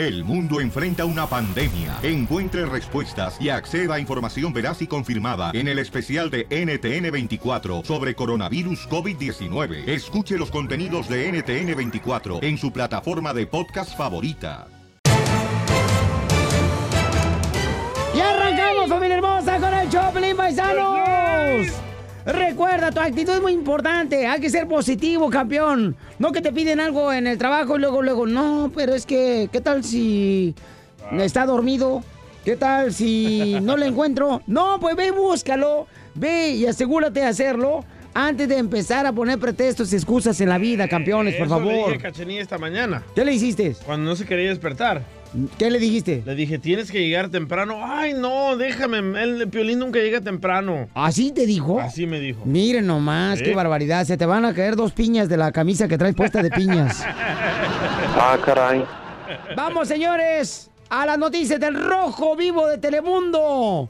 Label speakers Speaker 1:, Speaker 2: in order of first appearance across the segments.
Speaker 1: El mundo enfrenta una pandemia. Encuentre respuestas y acceda a información veraz y confirmada en el especial de NTN24 sobre coronavirus COVID-19. Escuche los contenidos de NTN24 en su plataforma de podcast favorita.
Speaker 2: Y arrancamos, familia hermosa, con el Choplin Paisanos. Recuerda, tu actitud es muy importante. Hay que ser positivo, campeón. No que te piden algo en el trabajo y luego, luego, no, pero es que, ¿qué tal si está dormido? ¿Qué tal si no lo encuentro? No, pues ve, búscalo. Ve y asegúrate de hacerlo antes de empezar a poner pretextos y excusas en la vida, campeones, por
Speaker 3: Eso le
Speaker 2: favor.
Speaker 3: dije a Cachanilla esta mañana.
Speaker 2: ¿Qué le hiciste?
Speaker 3: Cuando no se quería despertar.
Speaker 2: ¿Qué le dijiste?
Speaker 3: Le dije, tienes que llegar temprano. Ay, no, déjame. El Piolín nunca llega temprano.
Speaker 2: ¿Así te dijo?
Speaker 3: Así me dijo.
Speaker 2: Miren nomás,
Speaker 3: ¿Sí?
Speaker 2: qué barbaridad. Se te van a caer dos piñas de la camisa que traes puesta de piñas.
Speaker 4: Ah, caray.
Speaker 2: Vamos, señores, a las noticias del Rojo Vivo de Telemundo.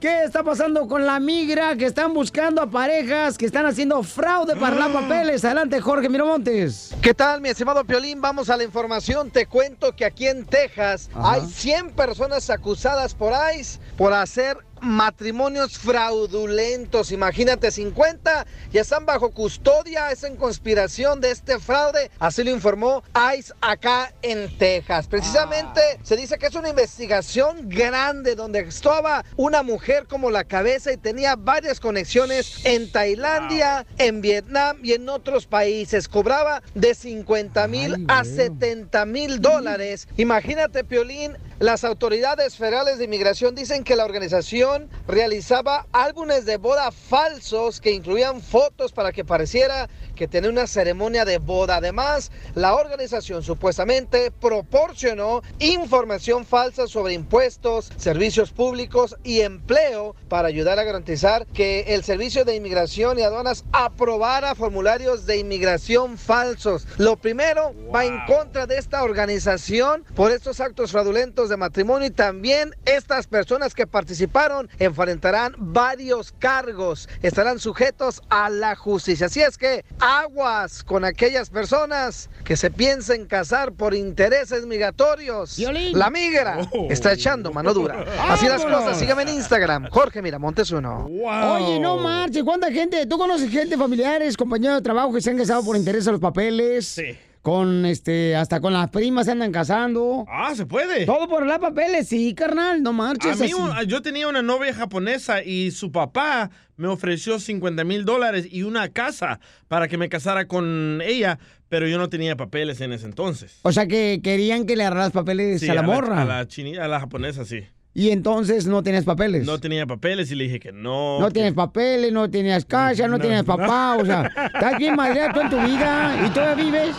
Speaker 2: ¿Qué está pasando con la migra que están buscando a parejas que están haciendo fraude para
Speaker 3: Ah.
Speaker 2: las papeles? Adelante, Jorge Miramontes.
Speaker 5: ¿Qué tal, mi estimado Piolín? Vamos a la información. Te cuento que aquí en Texas
Speaker 2: Ajá.
Speaker 5: hay 100 personas acusadas por ICE por hacer matrimonios fraudulentos. Imagínate, 50 ya están bajo custodia. Es en conspiración de este fraude. Así lo informó ICE acá en Texas. Precisamente se dice que es una investigación grande donde estaba una mujer como la cabeza y tenía varias conexiones en Tailandia, en Vietnam y en otros países. Cobraba de 50 mil a 70 mil dólares. Imagínate, Piolín, las autoridades federales de inmigración dicen que la organización realizaba álbumes de boda falsos que incluían fotos para que pareciera que tenía una ceremonia de boda. Además, la organización supuestamente proporcionó información falsa sobre impuestos, servicios públicos y empleo para ayudar a garantizar que el Servicio de Inmigración y Aduanas aprobara formularios de inmigración falsos. Lo primero va en contra de esta organización por estos actos fraudulentos de matrimonio y también estas personas que participaron enfrentarán varios cargos, estarán sujetos a la justicia. Así es que aguas con aquellas personas que se piensen casar por intereses migratorios.
Speaker 2: Violín.
Speaker 5: La migra
Speaker 3: Oh.
Speaker 5: está echando mano dura. Así las cosas, sígame en Instagram, Jorge Miramontes uno.
Speaker 3: Wow.
Speaker 2: Oye, no marches, ¿cuánta gente? ¿Tú conoces gente, familiares, compañeros de trabajo que se han casado por interés a los papeles?
Speaker 3: Sí.
Speaker 2: Con este, hasta con las primas se andan casando.
Speaker 3: Ah, se puede.
Speaker 2: Todo por las papeles, sí, carnal, no
Speaker 3: A
Speaker 2: marches.
Speaker 3: mí,
Speaker 2: así.
Speaker 3: un- yo tenía una novia japonesa y su papá me ofreció 50 mil dólares y una casa para que me casara con ella, pero yo no tenía papeles en ese entonces.
Speaker 2: O sea que querían que le agarras papeles
Speaker 3: Sí,
Speaker 2: a la morra.
Speaker 3: A la, chini- a la japonesa, sí.
Speaker 2: Y entonces no tenías papeles.
Speaker 3: No tenía papeles y le dije que no.
Speaker 2: No
Speaker 3: que-
Speaker 2: tienes papeles, no tenías casa, no,
Speaker 3: No,
Speaker 2: tienes
Speaker 3: no.
Speaker 2: papá, o sea, estás bien madreado tú en tu vida y todavía vives.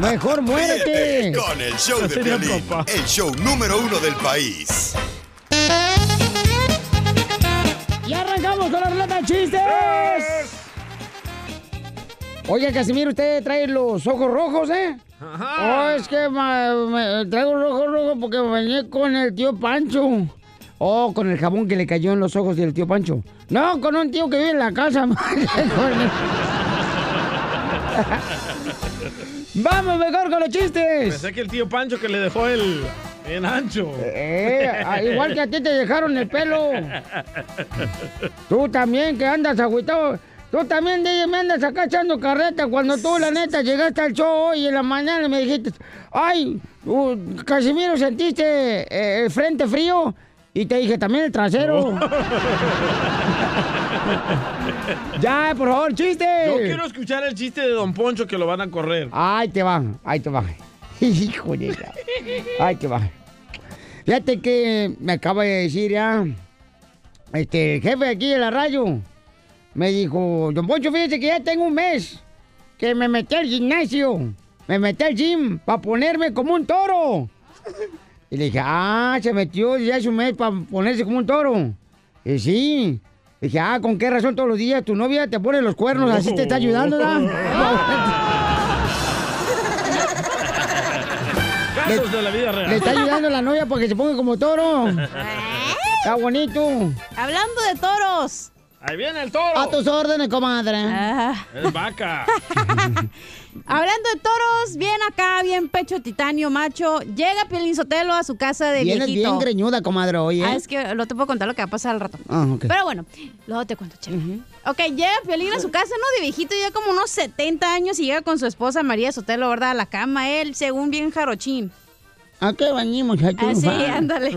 Speaker 2: Mejor muérete.
Speaker 6: Con el show de Piolín, el show número uno del país.
Speaker 2: Y arrancamos con la ruleta de chistes. Oye, Casimiro, usted trae los ojos rojos, ¿eh? Oh, es que me- traigo los ojos rojos porque me bañé con el tío Pancho. Oh, con el jabón que le cayó en los ojos del tío Pancho. No, con un tío que vive en la casa. Vamos mejor con los chistes.
Speaker 3: Pensé que el tío Pancho que le dejó el en ancho.
Speaker 2: Eh, ah, igual que a ti te dejaron el pelo. Tú también que andas agüitado. Tú también, DJ, me andas acá echando carreta cuando tú, la neta, llegaste al show hoy en la mañana y me dijiste, ay, uh, Casimiro, ¿sentiste eh, el frente frío? Y te dije, también el trasero. ya, por favor, chiste.
Speaker 3: Yo quiero escuchar el chiste de Don Poncho que lo van a correr.
Speaker 2: Ahí te va, ahí te va. Hijo de la- Ahí te va. Fíjate que me acaba de decir ya, este, el jefe aquí de la radio, me dijo, Don Poncho, fíjese que ya tengo un mes que me metí al gimnasio, me metí al gym para ponerme como un toro. Y le dije, ah, se metió ya hace un mes para ponerse como un toro. Y sí. Dije, ah, ¿con qué razón todos los días tu novia te pone los cuernos? Así te está ayudando, ¿verdad?
Speaker 3: Casos de la vida real.
Speaker 2: Le está ayudando la novia para que se ponga como toro. Está bonito.
Speaker 7: Hablando de toros,
Speaker 3: Ahí viene el toro.
Speaker 2: A tus órdenes, comadre.
Speaker 7: Ah.
Speaker 3: Es vaca.
Speaker 7: Hablando de toros, bien acá, bien pecho titanio, macho. Llega Piolín Sotelo a su casa de
Speaker 2: Vienes
Speaker 7: viejito.
Speaker 2: bien greñuda, comadre, hoy, ¿eh?
Speaker 7: Ah, es que no te puedo contar lo que va a pasar al rato.
Speaker 2: Ah, ok.
Speaker 7: Pero bueno, luego te cuento, chela. Ok, llega Piolín a su casa, ¿no? De viejito, ya como unos 70 años y llega con su esposa María Sotelo, ¿verdad? A la cama, él, según bien jarochín.
Speaker 2: ¿A qué bañimos? Tú,
Speaker 7: Así,
Speaker 2: va.
Speaker 7: ándale.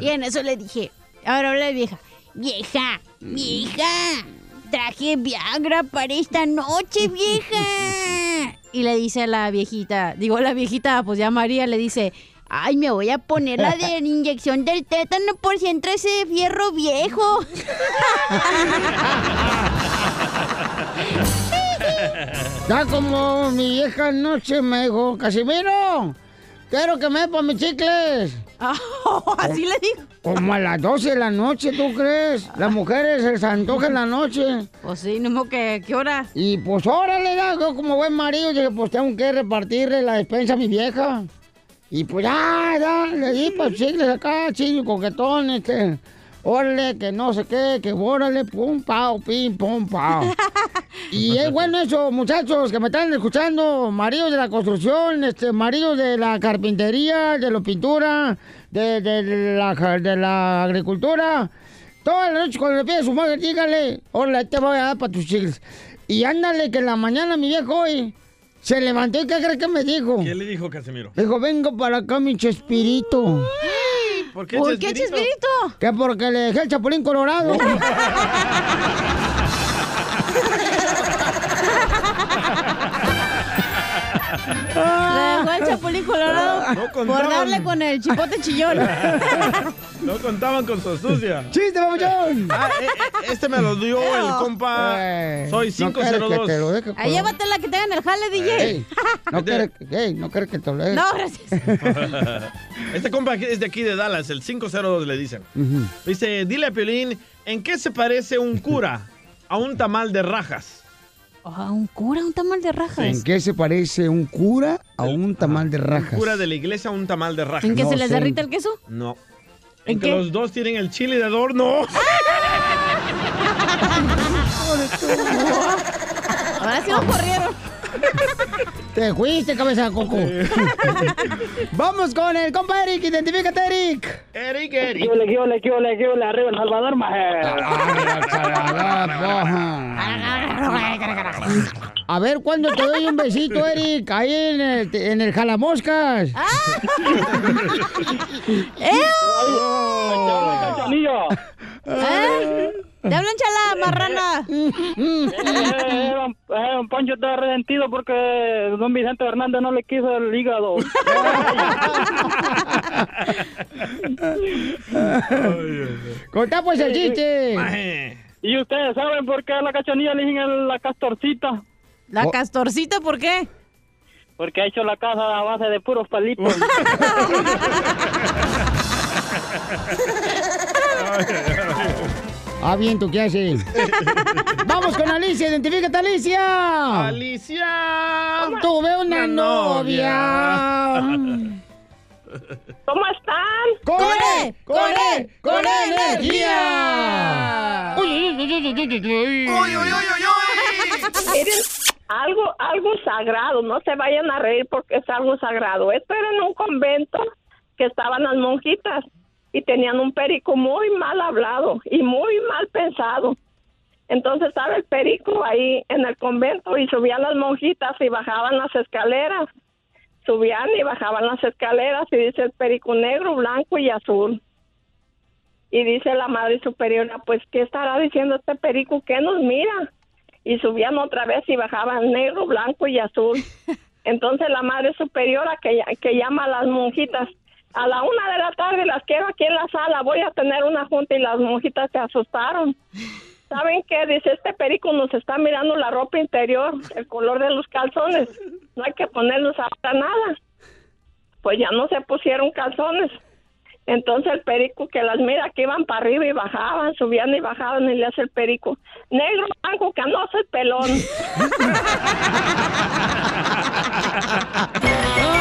Speaker 7: Y en eso le dije, ahora habla de vieja. Vieja, vieja, traje Viagra para esta noche, vieja. Y le dice a la viejita, digo la viejita, pues ya María le dice, ay, me voy a poner la de la inyección del tétano por si entra ese fierro viejo.
Speaker 2: Está como mi vieja anoche me dijo, Casimiro, quiero que me para mis chicles.
Speaker 7: Así le digo.
Speaker 2: Como a las 12 de la noche, ¿tú crees? Las mujeres se les antoja en la noche.
Speaker 7: Pues sí, no que, ¿qué hora?
Speaker 2: Y pues órale, ya, yo como buen marido, dije, pues tengo que repartirle la despensa a mi vieja. Y pues ya, ya, le di para chicles acá, chile, coquetón, este. Órale, que no sé qué, que órale, pum, pao, pim, pum, pao. Y es bueno eso, muchachos, que me están escuchando, maridos de la construcción, este, maridos de la carpintería, de la pintura, de, de la, de la agricultura. Toda la noche cuando le pide a su madre, dígale, hola, te voy a dar para tus chicles. Y ándale, que en la mañana mi viejo hoy se levantó y ¿qué crees que me dijo?
Speaker 3: ¿Qué le dijo Casimiro?
Speaker 2: Dijo, vengo para acá, mi chespirito.
Speaker 3: ¿Por qué,
Speaker 7: ¿Por qué?
Speaker 3: Chespirito?
Speaker 2: Que porque le dejé el chapulín colorado.
Speaker 7: Le dejó el chapulín colorado
Speaker 3: No
Speaker 7: por darle con el chipote chillón.
Speaker 3: No contaban con su astucia.
Speaker 2: ¡Chiste, papuchón!
Speaker 3: Ah, eh, eh, este me lo dio el compa.
Speaker 2: Eh,
Speaker 3: Soy
Speaker 2: no quieres que te lo
Speaker 3: 502.
Speaker 2: deje
Speaker 7: Ahí llévatela que tengan el jale, DJ.
Speaker 2: Ey, no no quieres que te lo deje.
Speaker 7: No, gracias.
Speaker 3: Este compa es de aquí de Dallas, el 502 le dicen. Dice, dile a Piolín, ¿en qué se parece un cura a un tamal de rajas?
Speaker 7: Ah, un cura, un tamal de rajas.
Speaker 2: ¿En qué se parece un cura a un tamal de rajas?
Speaker 3: Un cura de la iglesia a un tamal de rajas.
Speaker 7: ¿En que
Speaker 2: No
Speaker 7: se les
Speaker 2: sé.
Speaker 7: derrita el queso?
Speaker 3: No.
Speaker 7: ¿En
Speaker 3: En que
Speaker 7: qué?
Speaker 3: los dos tienen el chile de adorno.
Speaker 7: Ahora sí nos corrieron.
Speaker 2: Te fuiste, cabeza de coco. Vamos con el compa Eric, identifícate, Eric.
Speaker 3: Eric, Eric.
Speaker 8: ¿Qué ole, qué ole, qué ole, qué ole? Arriba El Salvador, maje.
Speaker 2: A ver, ¿cuándo te doy un besito, Eric? Ahí en el, en el jalamoscas.
Speaker 7: ¿Eh? ¿Te hablan chala, marrana?
Speaker 8: Eh, eh, don, eh, don Poncho está resentido porque don Vicente Hernández no le quiso el hígado.
Speaker 2: Contá pues el chiste.
Speaker 8: Y ustedes saben por qué a la cachanilla le dicen la castorcita.
Speaker 7: ¿La castorcita por qué?
Speaker 8: Porque ha hecho la casa a base de puros palitos.
Speaker 2: Ah, bien, ¿tú qué haces? Vamos con Alicia, identifícate, Alicia.
Speaker 3: Alicia.
Speaker 2: Tuve una novia.
Speaker 9: ¿Cómo están?
Speaker 2: ¡Con
Speaker 7: ¡Con
Speaker 2: él! ¡Con él! ¡Con energía! Uy, uy, uy, uy, uy,
Speaker 9: algo, algo sagrado, no se vayan a reír porque es algo sagrado. Esto era en un convento que estaban las monjitas y tenían un perico muy mal hablado y muy mal pensado. Entonces estaba el perico ahí en el convento y subían las monjitas y bajaban las escaleras. Subían y bajaban las escaleras y dice el perico negro, blanco y azul. Y dice la madre superiora, pues, ¿qué estará diciendo este perico? ¿Qué nos mira? Y subían otra vez y bajaban negro, blanco y azul. Entonces la madre superiora que, que llama a las monjitas, a la una de la tarde las quiero aquí en la sala, voy a tener una junta y las monjitas se asustaron. ¿Saben qué? Dice, este perico nos está mirando la ropa interior, el color de los calzones. No hay que ponernos ahora nada. Pues ya no se pusieron calzones. Entonces el perico que las mira que iban para arriba y bajaban, subían y bajaban y le hace el perico, negro, blanco, canoso y pelón.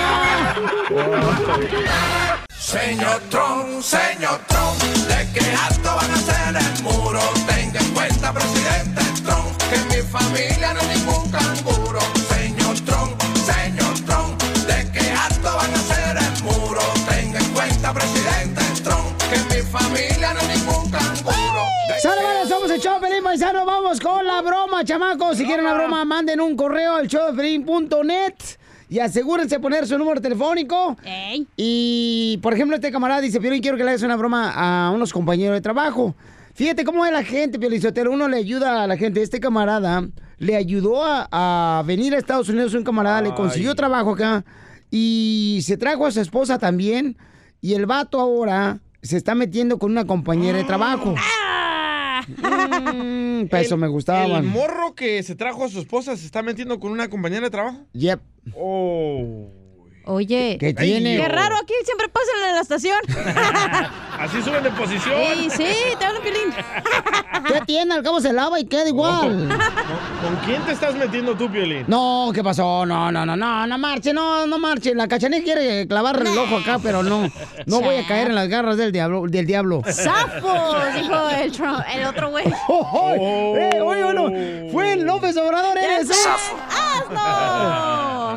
Speaker 6: Señor Trump, señor Trump, de que alto van a ser el muro, tenga
Speaker 10: en cuenta, presidente Trump, que mi familia no es ningún canguro. Señor Trump, señor Trump, de que alto van a ser el muro. Tenga en cuenta, presidente Trump, que mi familia no es ningún canguro.
Speaker 2: ¡Sale, vale! Somos el show de Pelín Paisano. Vamos con la broma, chamacos. Si quieren una broma, manden un correo al showdefelín.net y asegúrense de poner su número telefónico. Y, por ejemplo, este camarada dice, Piolín, quiero que le hagas una broma a unos compañeros de trabajo. Fíjate cómo es la gente, Piolín Sotelo. Uno le ayuda a la gente. Este camarada le ayudó a, a venir a Estados Unidos. Un camarada le consiguió trabajo acá y se trajo a su esposa también. Y el vato ahora se está metiendo con una compañera de trabajo. Mm, eso me gustaban.
Speaker 3: ¿El morro que se trajo a su esposa se está metiendo con una compañera de trabajo?
Speaker 2: Yep.
Speaker 3: Oh.
Speaker 7: Oye,
Speaker 2: ¿Qué tiene?
Speaker 7: Qué raro, aquí siempre pasan en la estación.
Speaker 3: Así suben de posición.
Speaker 7: Sí, sí, te hablo, Piolín.
Speaker 2: ¿Qué tiene? Al cabo se lava y queda igual.
Speaker 3: ¿Con quién te estás metiendo tú, Piolín?
Speaker 2: No, ¿qué pasó? No, no, no, no, no marche, no, no marche. La cachanilla quiere clavar el ojo acá, pero no. No voy a caer en las garras del diablo. Del diablo.
Speaker 7: ¡Zafos! Dijo el, Trump- el otro güey.
Speaker 2: Oh, oh. Eh, oye, bueno, fue el López Obrador, eres. ¿eh?
Speaker 7: ¡Zafo! ¡Hazlo! Ah.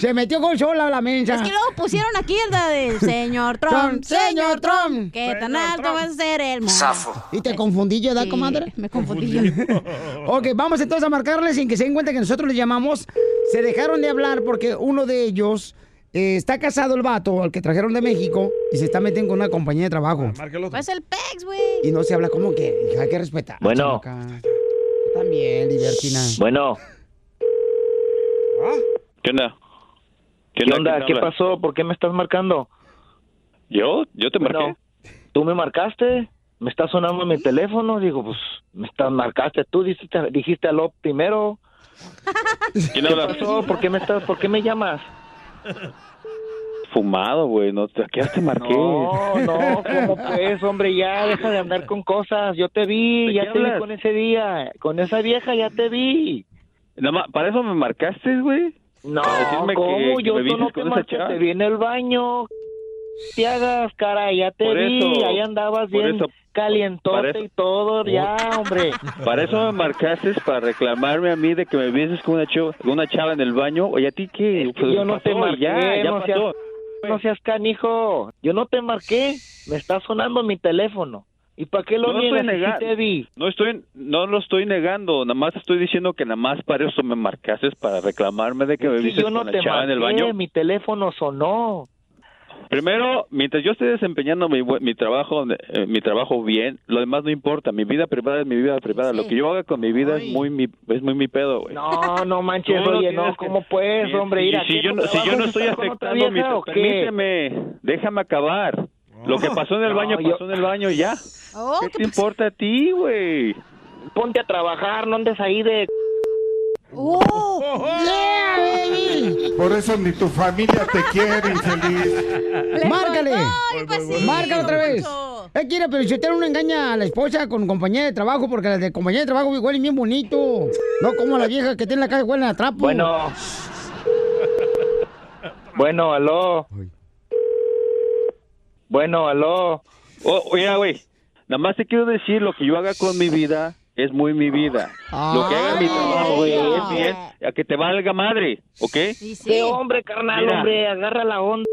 Speaker 2: Se metió con sola la mensa.
Speaker 7: Es que luego pusieron aquí el de señor Trump,
Speaker 2: Trump,
Speaker 7: señor Trump,
Speaker 2: Trump.
Speaker 7: que tan alto va a ser el mundo.
Speaker 2: ¿Y te confundí yo, da,
Speaker 7: Sí,
Speaker 2: comadre?
Speaker 7: Me confundí yo.
Speaker 2: Ok, vamos entonces a marcarle sin que se den cuenta que nosotros les llamamos. Se dejaron de hablar porque uno de ellos eh, está casado, el vato, al que trajeron de México, y se está metiendo con una compañía de trabajo.
Speaker 7: Pues el Pex, güey.
Speaker 2: Y no se habla como que, hija, hay que respetar.
Speaker 11: Bueno.
Speaker 2: También, libertina.
Speaker 11: Bueno.
Speaker 12: ¿Qué onda?
Speaker 11: ¿Qué
Speaker 12: onda?
Speaker 11: ¿Qué pasó? ¿Por qué me estás marcando?
Speaker 12: ¿Yo? ¿Yo te marqué?
Speaker 11: Bueno, ¿Tú me marcaste? Me está sonando mi teléfono. Digo, pues, me estás marcaste tú. Dijiste, dijiste aló primero.
Speaker 12: ¿Quién
Speaker 11: ¿Qué pasó? ¿Por qué me estás, por qué me llamas?
Speaker 12: Fumado, güey. No, ¿A qué te marqué?
Speaker 11: No, no, ¿cómo pues, hombre? Ya deja de andar con cosas. Yo te vi,
Speaker 12: ¿De
Speaker 11: ya te vi con ese día. Con esa vieja ya te vi.
Speaker 12: Nada más, ¿Para eso me marcaste, güey?
Speaker 11: No,
Speaker 12: decirme que-
Speaker 11: ¿cómo?
Speaker 12: que
Speaker 11: Yo
Speaker 12: me
Speaker 11: tú
Speaker 12: viste
Speaker 11: no te te vi en el baño. Te hagas, cara, ya te
Speaker 12: Por
Speaker 11: vi.
Speaker 12: eso,
Speaker 11: ahí andabas bien
Speaker 12: eso,
Speaker 11: calientote
Speaker 12: eso-
Speaker 11: y todo, ya, hombre.
Speaker 12: Para eso me marcaste, para reclamarme a mí de que me vienes con una, chava, una chava en el baño. Oye, ¿a ti qué? Pues
Speaker 11: yo no te
Speaker 12: pasó y
Speaker 11: marqué,
Speaker 12: ya, ya
Speaker 11: no seas,
Speaker 12: pasó.
Speaker 11: no seas canijo. Yo no te marqué. Me está sonando mi teléfono. ¿Y para qué lo
Speaker 12: No
Speaker 11: niegas
Speaker 12: estoy
Speaker 11: si sí
Speaker 12: negando.
Speaker 11: te vi?
Speaker 12: No estoy, no lo estoy negando, nada más estoy diciendo que nada más para eso me marcaste, para reclamarme de que me viste
Speaker 11: no
Speaker 12: con
Speaker 11: te
Speaker 12: la chava en el
Speaker 11: marqué,
Speaker 12: baño.
Speaker 11: mi teléfono sonó.
Speaker 12: Primero, mientras yo esté desempeñando mi, trabajo eh, mi trabajo bien, lo demás no importa. Mi vida privada es mi vida privada. Lo que yo haga con mi vida es muy mi es muy mi pedo, güey.
Speaker 11: No, no manches,
Speaker 12: no
Speaker 11: oye, no,
Speaker 12: que-
Speaker 11: ¿cómo pues,
Speaker 12: Y-
Speaker 11: hombre?
Speaker 12: y
Speaker 11: Mira,
Speaker 12: si
Speaker 11: ¿qué,
Speaker 12: yo no, si yo no estoy afectando mi
Speaker 11: vieja o qué?
Speaker 12: permíteme, déjame acabar. Lo que pasó en el
Speaker 11: No,
Speaker 12: baño
Speaker 11: yo-
Speaker 12: pasó en el baño ya.
Speaker 7: Oh,
Speaker 12: ¿Qué te importa a ti, güey?
Speaker 11: Ponte a trabajar, no andes ahí de...
Speaker 7: ¡Oh!
Speaker 2: ¡Yeah, baby!
Speaker 13: Por eso ni tu familia te quiere, infeliz.
Speaker 2: ¡Márcale! ¡Márcale otra vez! Eh, quiere, pero si usted uno engaña a la esposa con compañía de trabajo, porque las de compañía de trabajo huelen bien bonito. No como la vieja que tiene en la calle huelen a trapo.
Speaker 11: Bueno. Bueno, aló. Bueno, aló.
Speaker 12: Oh, oye, güey, nada más te quiero decir lo que yo haga con mi vida es muy mi vida. Lo que haga mi trabajo, güey, es bien. A que te valga madre, ¿ok?
Speaker 11: Qué hombre, carnal,
Speaker 12: Mira.
Speaker 11: hombre, agarra la onda.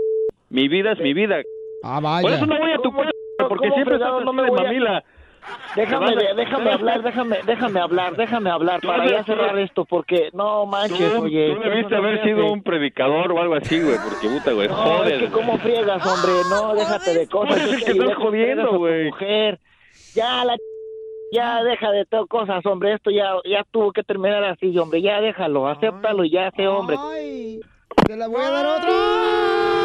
Speaker 12: Mi vida es mi vida.
Speaker 2: Ah, vaya.
Speaker 12: Por eso no voy a tu casa, porque siempre estás
Speaker 11: no me
Speaker 12: de
Speaker 11: a-
Speaker 12: mamila.
Speaker 11: Déjame, déjame hablar, déjame, déjame hablar, déjame hablar para ya cerrar esto, porque no manches,
Speaker 12: Tú,
Speaker 11: oye.
Speaker 12: tú debiste haber sido un predicador o algo así, güey, porque puta, güey,
Speaker 11: No,
Speaker 12: joder.
Speaker 11: es que cómo friegas, hombre, no, déjate de cosas.
Speaker 12: Pues es que estás jodiendo, güey.
Speaker 11: Mujer, ya la ya deja de todo cosas, hombre, esto ya ya tuvo que terminar así, hombre, ya déjalo, acéptalo y ya sé hombre.
Speaker 2: Ay, te la voy a dar otra.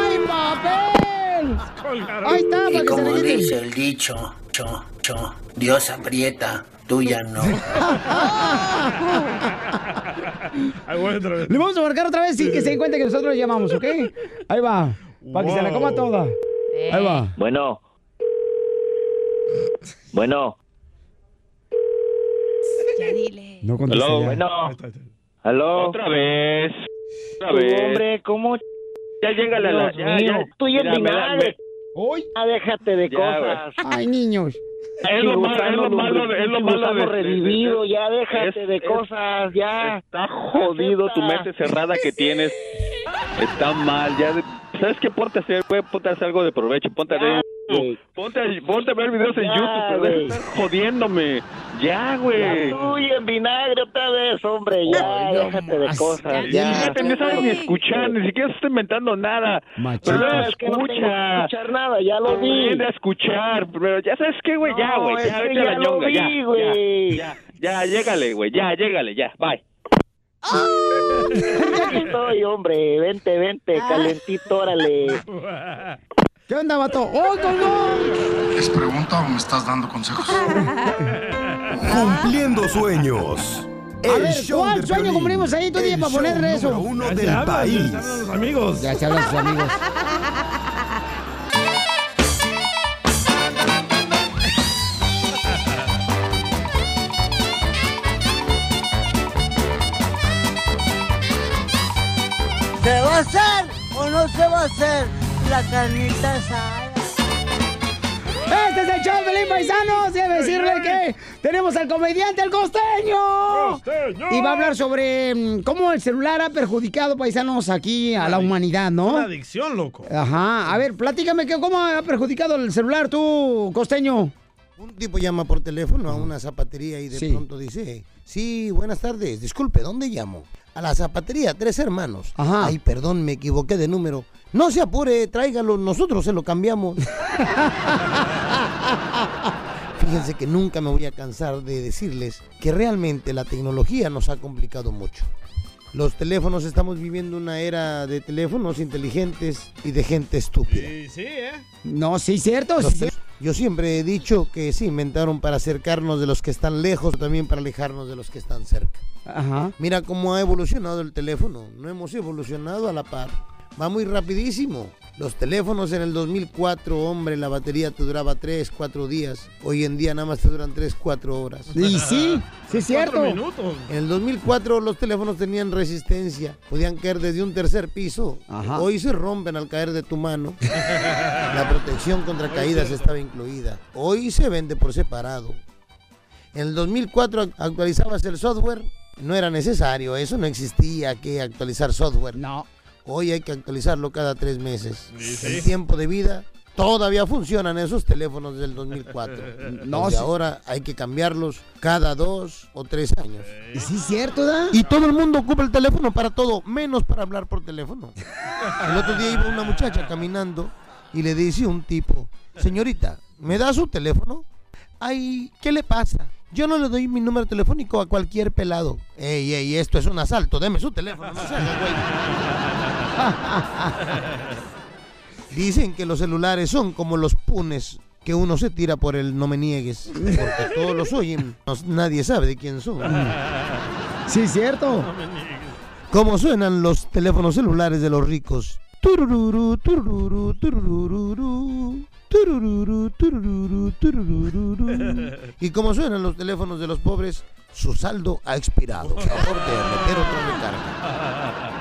Speaker 2: ¡Ay, papel! Ahí está, para
Speaker 14: Y
Speaker 2: que
Speaker 14: como dice el dicho, cho, cho, Dios aprieta, tú ya no.
Speaker 2: Le vamos a marcar otra vez sin que se den cuenta que nosotros le llamamos, ¿ok? Ahí va. Para que se la coma toda. Ahí va.
Speaker 11: Bueno. Bueno.
Speaker 7: Ya dile.
Speaker 2: No contesta
Speaker 12: Hello.
Speaker 2: ya.
Speaker 11: Bueno. Aló.
Speaker 12: Otra vez. Otra vez.
Speaker 11: hombre, ¿cómo?
Speaker 12: Ya llégale a la... Ya, ya.
Speaker 11: tú y
Speaker 12: da-
Speaker 11: vinagre.
Speaker 2: Hoy.
Speaker 11: Ah, déjate de
Speaker 12: Ya,
Speaker 11: cosas.
Speaker 2: Ay, niños.
Speaker 12: Es lo malo, es lo malo, es lo malo de,
Speaker 11: revivido, ya déjate
Speaker 12: es-
Speaker 11: de
Speaker 12: es-
Speaker 11: cosas, ya.
Speaker 12: Está jodido tu mente cerrada que tienes. Está mal, ya. de- ¿Sabes qué? Ponte a hacer, güey, ponte a hacer algo de provecho. Ponte a ver, ponte, a, ponte a ver videos en
Speaker 11: Ya,
Speaker 12: YouTube, pero deja de
Speaker 11: güey.
Speaker 12: estar jodiéndome. Ya, güey.
Speaker 11: Ya tú y en vinagre otra vez, hombre, ya,
Speaker 2: Ay, no
Speaker 11: déjate de cosas,
Speaker 12: Ya,
Speaker 11: ya.
Speaker 12: fíjate, no sabes ni escuchar, ni siquiera se está inventando nada.
Speaker 2: Machito.
Speaker 12: Pero
Speaker 11: No,
Speaker 12: no
Speaker 11: es que no tengo que
Speaker 12: escucha.
Speaker 11: escuchar nada, ya lo vi.
Speaker 12: Aprende a escuchar, pero ya sabes qué, güey, ya, güey, ya, vete a la
Speaker 11: ya lo
Speaker 12: ñonga, ya, ya, ya, llégale, güey, ya, llégale, ya, bye.
Speaker 11: Aquí estoy, hombre, vente, vente, calentito, órale.
Speaker 2: ¿Qué onda, vato? ¡Oh, colgó!
Speaker 15: ¿Es pregunta o me estás dando consejos?
Speaker 6: Cumpliendo sueños.
Speaker 2: A ver,
Speaker 6: show
Speaker 2: ¿cuál sueño
Speaker 6: Piolín,
Speaker 2: cumplimos ahí, tú,
Speaker 6: el
Speaker 2: día, para ponerle eso?
Speaker 6: uno
Speaker 3: Ya se
Speaker 6: del
Speaker 3: hablan, ya
Speaker 6: país.
Speaker 3: se hablan los amigos.
Speaker 2: Ya se hablan sus amigos.
Speaker 16: Va a hacer o no se va a hacer la carnita asada?
Speaker 2: Este es el show de Pelín Paisanos. Debe decirle que tenemos al comediante, el costeño. Y va a hablar sobre mm, cómo el celular ha perjudicado, paisanos, aquí a la humanidad,
Speaker 3: Una
Speaker 2: ¿no?
Speaker 3: adicción, loco.
Speaker 2: Ajá. A ver, platícame que cómo ha perjudicado el celular tú, costeño.
Speaker 17: Un tipo llama por teléfono a una zapatería y de
Speaker 2: Sí.
Speaker 17: pronto dice, sí, buenas tardes, disculpe, ¿dónde llamo? A la zapatería, tres hermanos.
Speaker 2: Ajá.
Speaker 17: Ay, perdón, me equivoqué de número. No se apure, tráigalo, nosotros se lo cambiamos. Fíjense que nunca me voy a cansar de decirles que realmente la tecnología nos ha complicado mucho. Los teléfonos, estamos viviendo una era de teléfonos inteligentes y de gente estúpida.
Speaker 3: Sí, sí, ¿eh?
Speaker 2: No, sí, cierto.
Speaker 17: Los
Speaker 2: sí,
Speaker 17: tel- Yo siempre he dicho que se inventaron para acercarnos de los que están lejos, también para alejarnos de los que están cerca.
Speaker 2: Ajá.
Speaker 17: Mira cómo ha evolucionado el teléfono. No hemos evolucionado a la par. Va muy rapidísimo. Los teléfonos en el 2004, hombre, la batería te duraba 3, 4 días. Hoy en día nada más te duran 3, 4 horas.
Speaker 2: Y sí, sí es cierto.
Speaker 3: Cuatro minutos.
Speaker 17: En el 2004 los teléfonos tenían resistencia, podían caer desde un tercer piso.
Speaker 2: Ajá.
Speaker 17: Hoy se rompen al caer de tu mano. La protección contra caídas estaba incluida. Hoy se vende por separado. En el 2004 ac- actualizabas el software, no era necesario, eso no existía que actualizar software.
Speaker 2: No.
Speaker 17: Hoy hay que actualizarlo cada tres meses.
Speaker 3: Sí, sí.
Speaker 17: El tiempo de vida todavía funcionan esos teléfonos del 2004.
Speaker 2: No, sí.
Speaker 17: ahora hay que cambiarlos cada dos o tres años.
Speaker 2: Y sí es cierto, ¿da?
Speaker 17: Y todo el mundo ocupa el teléfono para todo, menos para hablar por teléfono. El otro día iba una muchacha caminando y le dice un tipo, señorita, ¿me da su teléfono? Ay, ¿qué le pasa? Yo no le doy mi número telefónico a cualquier pelado. Ey, ey, esto es un asalto, deme su teléfono, no se haga, güey. Dicen que los celulares son como los punes que uno se tira por el no me niegues, porque todos los oyen, no- nadie sabe de quién son.
Speaker 2: Sí cierto.
Speaker 17: ¿Cómo suenan los teléfonos celulares de los ricos? Turururu, turururu, turururu, turururu, turururu, turururu. ¿Y cómo suenan los teléfonos de los pobres? Su saldo ha expirado. Favor de meter otra recarga.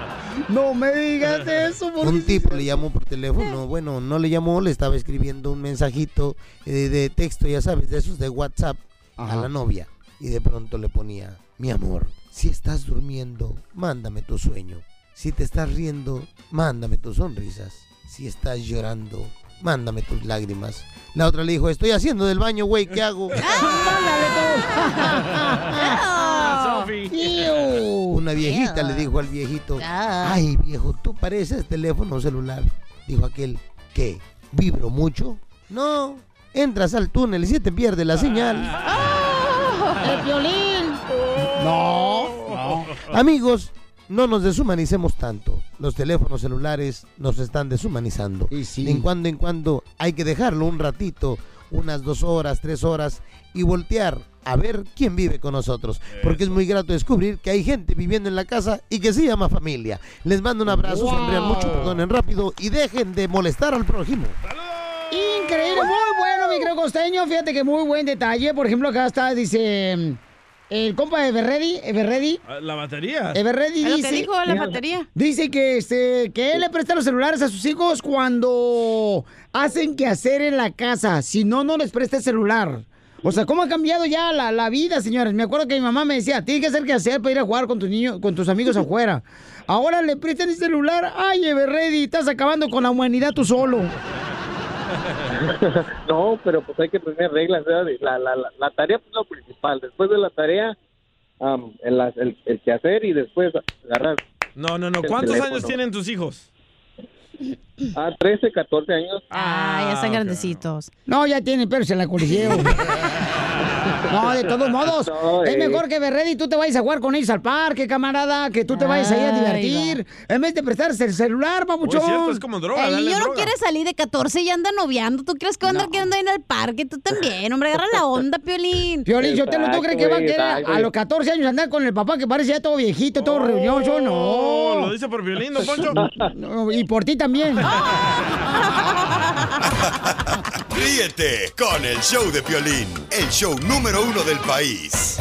Speaker 2: No me digas eso, porque
Speaker 17: Un tipo le llamó por teléfono. Bueno, no le llamó, le estaba escribiendo un mensajito eh, de, texto, ya sabes, de esos de WhatsApp a la novia. Y de pronto le ponía, mi amor, si estás durmiendo, mándame tu sueño. Si te estás riendo, mándame tus sonrisas. Si estás llorando, mándame tus lágrimas. La otra le dijo, estoy haciendo del baño, güey, ¿qué hago? Una viejita le dijo al viejito, ay viejo, tú pareces teléfono celular. Dijo aquel, ¿qué? ¿Vibro mucho? No, entras al túnel y se te pierde la señal.
Speaker 16: ¡El violín!
Speaker 2: No, no.
Speaker 17: Amigos, no nos deshumanicemos tanto. Los teléfonos celulares nos están deshumanizando.
Speaker 2: Y sí.
Speaker 17: En cuando en cuando hay que dejarlo un ratito, unas dos horas, tres horas, y voltear a ver quién vive con nosotros. Porque es muy grato descubrir que hay gente viviendo en la casa y que se llama familia. Les mando un abrazo,
Speaker 2: Wow.
Speaker 17: sonrían mucho, perdonen rápido y dejen de molestar al prójimo.
Speaker 2: Increíble, muy bueno, mi creo costeño. Fíjate que muy buen detalle. Por ejemplo, acá está, dice. el compa Everready, Everready,
Speaker 3: Ah, La batería.
Speaker 2: Everready
Speaker 7: Es lo que
Speaker 2: dice...
Speaker 7: dijo, la batería.
Speaker 2: Dice que, este, que él le presta los celulares a sus hijos cuando hacen que hacer en la casa. Si no, no les presta el celular. O sea, ¿cómo ha cambiado ya la, la vida, señores? Me acuerdo que mi mamá me decía, tienes que hacer que hacer para ir a jugar con tus niños, con tus amigos afuera. Ahora le prestan el celular. Ay, Everready, estás acabando con la humanidad tú solo.
Speaker 18: no, pero pues hay que tener reglas. ¿verdad? La, la, la, la tarea es lo principal. Después de la tarea, am, el, el, el quehacer y después agarrar.
Speaker 3: No, no, no. ¿Cuántos
Speaker 18: teléfono.
Speaker 3: años tienen tus hijos?
Speaker 18: Ah, 13, 14 años.
Speaker 7: Ah, ya están grandecitos.
Speaker 2: No, ya tienen perros en la coliseo. No, de todos modos,
Speaker 18: No,
Speaker 2: es
Speaker 18: eh.
Speaker 2: mejor que Berredi tú te vayas a jugar con ellos al parque, camarada, que tú te vayas ahí a divertir, en vez de prestarse el celular, papuchón.
Speaker 7: El niño no quiere salir de 14 y anda noviando. ¿Tú crees que va a andar queriendo ir al parque? Tú también, hombre, agarra la onda, Piolín.
Speaker 2: Piolín, yo te lo tú crees que va a querer a los 14 años andar con el papá que parece ya todo viejito, todo reunioso, no.
Speaker 3: Oh, lo dice por violín, don Poncho.
Speaker 2: No, y por ti también.
Speaker 6: Ríete con el show de Piolín, el show número uno del país.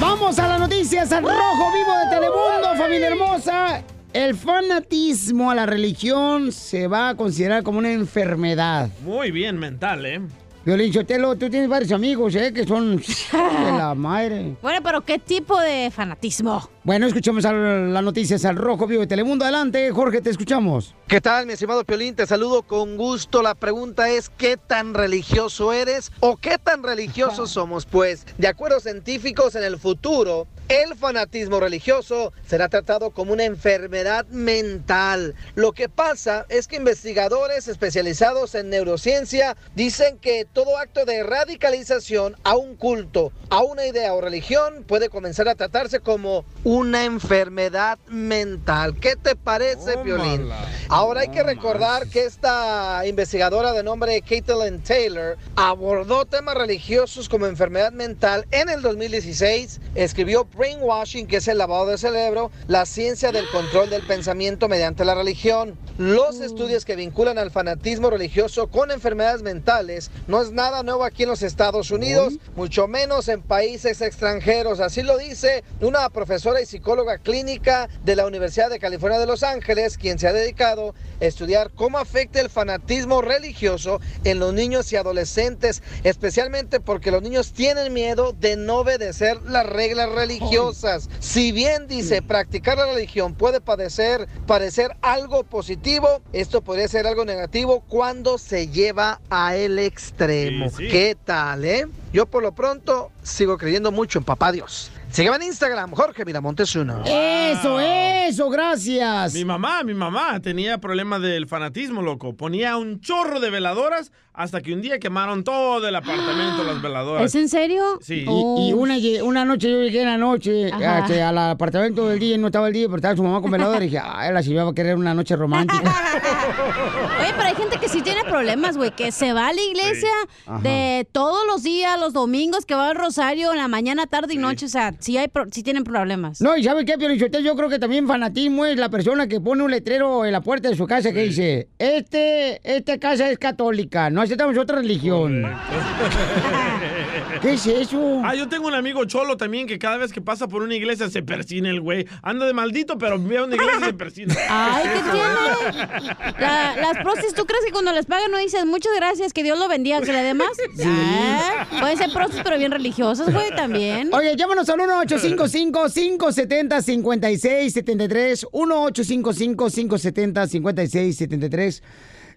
Speaker 2: Vamos a las noticias al rojo vivo de Telemundo, familia hermosa. El fanatismo a la religión se va a considerar como una enfermedad.
Speaker 3: Muy bien, mental, ¿eh?
Speaker 2: Violín Sotelo, tú tienes varios amigos, ¿eh? Que son de la madre.
Speaker 7: Bueno, pero ¿qué tipo de fanatismo?
Speaker 2: Bueno, escuchamos a las noticias al rojo vivo de Telemundo. Adelante, Jorge, te escuchamos.
Speaker 5: ¿Qué tal, mi estimado Piolín? Te saludo con gusto. La pregunta es, ¿qué tan religioso eres o qué tan religiosos somos? Pues, de acuerdo a científicos, en el futuro, el fanatismo religioso será tratado como una enfermedad mental. Lo que pasa es que investigadores especializados en neurociencia dicen que todo acto de radicalización a un culto, a una idea o religión puede comenzar a tratarse como una enfermedad mental. ¿Qué te parece, Piolín? Ahora hay que recordar que esta investigadora de nombre Caitlin Taylor abordó temas religiosos como enfermedad mental en el 2016. Escribió Brainwashing, que es el lavado de cerebro, la ciencia del control del pensamiento mediante la religión. Los estudios que vinculan al fanatismo religioso con enfermedades mentales no es nada nuevo aquí en los Estados Unidos, mucho menos en países extranjeros. Así lo dice una profesora y psicóloga clínica de la Universidad de California de Los Ángeles, quien se ha dedicado a estudiar cómo afecta el fanatismo religioso en los niños y adolescentes, especialmente porque los niños tienen miedo de no obedecer las reglas religiosas. Si bien dice practicar la religión puede padecer, parecer algo positivo, esto podría ser algo negativo cuando se lleva a el extremo.
Speaker 3: Sí, sí.
Speaker 5: ¿Qué tal, eh? Yo por lo pronto sigo creyendo mucho en papá Dios. Sígueme en Instagram, Jorge Miramontes uno.
Speaker 2: Eso, eso, gracias.
Speaker 3: Mi mamá, mi mamá tenía problemas del fanatismo, loco. Ponía un chorro de veladoras hasta que un día quemaron todo el apartamento, las veladoras.
Speaker 7: ¿Es en serio?
Speaker 3: Sí.
Speaker 2: Y, y una, una noche yo llegué en la noche este, al apartamento del día y no estaba el día, pero estaba su mamá con veladora y dije, ay, la señora va a querer una noche romántica.
Speaker 7: Oye, pero hay gente que sí tiene problemas, güey, que se va a la iglesia de todos los días, los domingos, que va al rosario en la mañana, tarde y noche. O sea, sí, hay pro- sí tienen problemas.
Speaker 2: No, y ¿sabe qué, Piolichotel? Yo creo que también fanatismo es la persona que pone un letrero en la puerta de su casa que dice, este, esta casa es católica, no aceptamos otra religión. ¿Qué es eso?
Speaker 3: Ah, yo tengo un amigo cholo también que cada vez que pasa por una iglesia se persina el güey. Anda de maldito, pero ve a una iglesia y se persina.
Speaker 7: Ay,
Speaker 3: ¿Qué
Speaker 7: tiene? La- las prostis, ¿tú crees que cuando les pagan no dicen muchas gracias, que Dios lo bendiga, que le dé más? Ah, Pueden ser prostis, pero bien religiosas, güey, también.
Speaker 2: Oye, llámanos al 1-855-570-5673. 1-855-570-5673.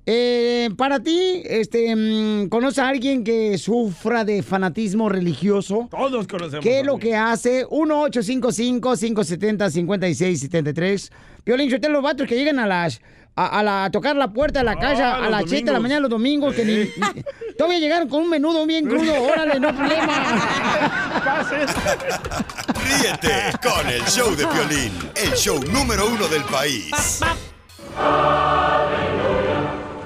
Speaker 2: Eh, para ti, este, mm, ¿conoces a alguien que sufra de fanatismo religioso?
Speaker 3: Todos conocemos.
Speaker 2: ¿Qué es lo que hace? 1-855-570-5673. Piolín, yo los vatos que llegan a las... A, a la, a tocar la puerta de la casa a
Speaker 3: los
Speaker 2: las 7 de la mañana los domingos, que ni, ni- todavía llegaron con un menudo bien crudo, órale, no problema.
Speaker 6: Ríete con el show de Piolín, el show número uno del país.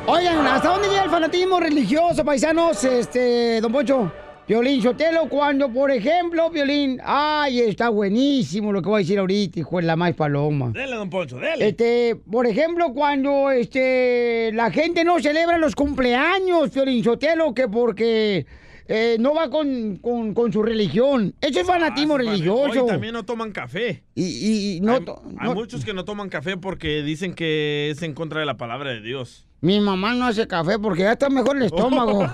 Speaker 2: Oigan, ¿hasta dónde llega el fanatismo religioso, paisanos? Este, don Poncho. Violín Sotelo, cuando, por ejemplo, Violín, ay, está buenísimo lo que voy a decir ahorita, hijo de la más paloma.
Speaker 3: Dele, don Poncho, dele.
Speaker 2: Este, por ejemplo, cuando este la gente no celebra los cumpleaños, Violín Sotelo, que porque eh, no va con, con- con su religión. Eso es fanatismo religioso.
Speaker 3: Hoy también no toman café.
Speaker 2: Y, y- y no,
Speaker 3: hay,
Speaker 2: to-
Speaker 3: hay
Speaker 2: no-
Speaker 3: muchos que no toman café porque dicen que es en contra de la palabra de Dios.
Speaker 2: Mi mamá no hace café porque ya está mejor el estómago.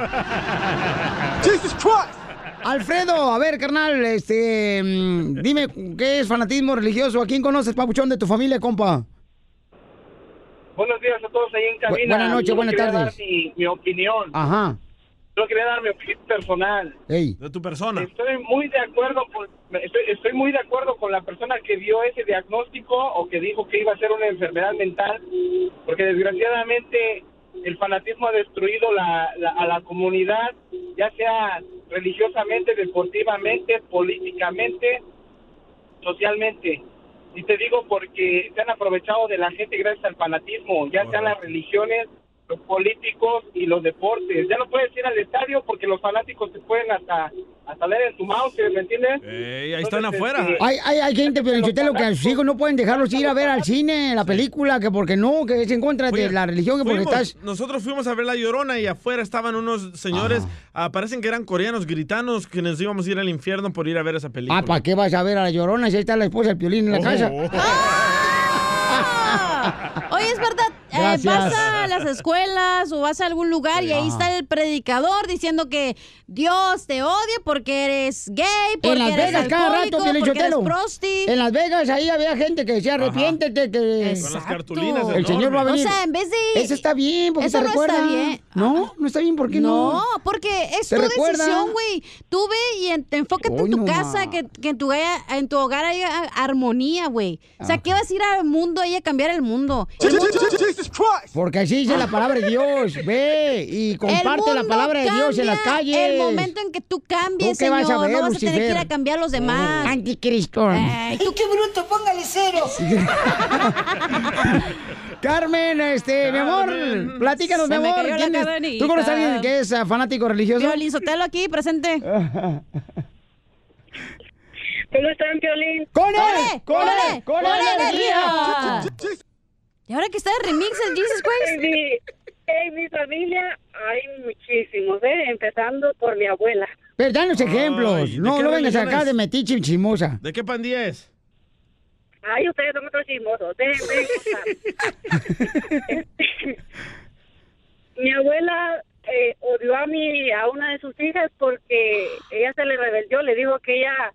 Speaker 2: Alfredo, a ver, carnal, este, mm, dime, ¿qué es fanatismo religioso? ¿A quién conoces, papuchón, de tu familia, compa?
Speaker 19: Buenos días a todos ahí en cabina.
Speaker 2: Bu- buenas noches, buenas tardes.
Speaker 19: dar mi, mi opinión.
Speaker 2: Ajá.
Speaker 19: Yo quería dar mi opinión personal.
Speaker 2: Ey.
Speaker 3: De tu persona.
Speaker 19: Estoy muy de acuerdo con, estoy, estoy muy de acuerdo con la persona que dio ese diagnóstico o que dijo que iba a ser una enfermedad mental, porque desgraciadamente el fanatismo ha destruido la, la- a la comunidad, ya sea religiosamente, deportivamente, políticamente, socialmente. Y te digo porque se han aprovechado de la gente gracias al fanatismo, ya sean las religiones, los políticos y los deportes. Ya no puedes ir al estadio porque los fanáticos te pueden hasta, hasta leer en tu mouse, ¿me entiendes?
Speaker 3: Ey, ahí están
Speaker 19: Entonces,
Speaker 3: afuera.
Speaker 19: este,
Speaker 2: Hay, hay, hay gente, pero que a sus hijos no pueden dejarlos ir a ver al cine, la película, que porque no, que es en contra de
Speaker 3: Oye,
Speaker 2: la religión, que porque
Speaker 3: fuimos-
Speaker 2: estás...
Speaker 3: Nosotros fuimos a ver La Llorona y afuera estaban unos señores, ah, parecen que eran coreanos, gritanos que nos íbamos a ir al infierno por ir a ver esa película.
Speaker 2: Ah, ¿para qué vas a ver a la llorona si ahí está la esposa del piolín en la
Speaker 3: Oh.
Speaker 2: casa?
Speaker 7: Verdad, eh, vas a las escuelas o vas a algún lugar y ahí
Speaker 2: Ajá.
Speaker 7: está el predicador diciendo que Dios te odia porque eres gay, porque
Speaker 2: En Las
Speaker 7: eres
Speaker 2: Vegas cada rato,
Speaker 7: porque eres prosti.
Speaker 2: En Las Vegas ahí había gente que decía, arrepiéntete, que...
Speaker 7: Con las cartulinas
Speaker 2: El Señor va a venir.
Speaker 7: O sea, en vez de...
Speaker 2: Eso está bien, porque
Speaker 7: Eso
Speaker 2: te
Speaker 7: no
Speaker 2: recuerda.
Speaker 7: está bien.
Speaker 2: No, no está bien, ¿por qué no?
Speaker 7: No, porque es tu
Speaker 2: recuerda.
Speaker 7: decisión, güey. Tú ve y en- te enfócate
Speaker 2: Hoy
Speaker 7: en tu
Speaker 2: no
Speaker 7: casa, que, que en, tu, en tu hogar haya armonía, güey. O sea, ¿qué vas a ir al mundo ahí a cambiar el mundo? El mundo-
Speaker 2: Porque así dice la palabra de Dios. Ve y comparte la palabra de Dios en las calles.
Speaker 7: El momento en que tú cambies,
Speaker 2: ¿Tú qué vas a
Speaker 7: señor,
Speaker 2: ver,
Speaker 7: no vas a tener que ir a cambiar a los demás.
Speaker 2: Anticristo.
Speaker 7: Ay,
Speaker 16: ¡Tú qué bruto! ¡Póngale cero!
Speaker 2: Carmen, este, mi amor, platícanos,
Speaker 7: Se
Speaker 2: mi
Speaker 7: me
Speaker 2: amor. ¿quién es-. ¿Tú conoces a alguien que es ah, fanático religioso?
Speaker 7: Violín Sotelo aquí, presente.
Speaker 9: ¿Cómo están, Piolín?
Speaker 2: ¡Con
Speaker 7: él!
Speaker 2: ¡Con él! ¡Con él!
Speaker 7: Y ahora que está el remix del Jesus Christ.
Speaker 9: En mi, en mi familia hay muchísimos, ¿eh? Empezando por mi abuela.
Speaker 2: Pero danos ejemplos.
Speaker 3: Ay, ¿de
Speaker 2: no, no vengas acá de metiche y chimosa.
Speaker 3: ¿De qué pandilla es?
Speaker 9: Ay, ustedes son otros chismosos. Déjenme. Este, mi abuela eh, odió a mi a una de sus hijas porque ella se le rebeldió, le dijo que ella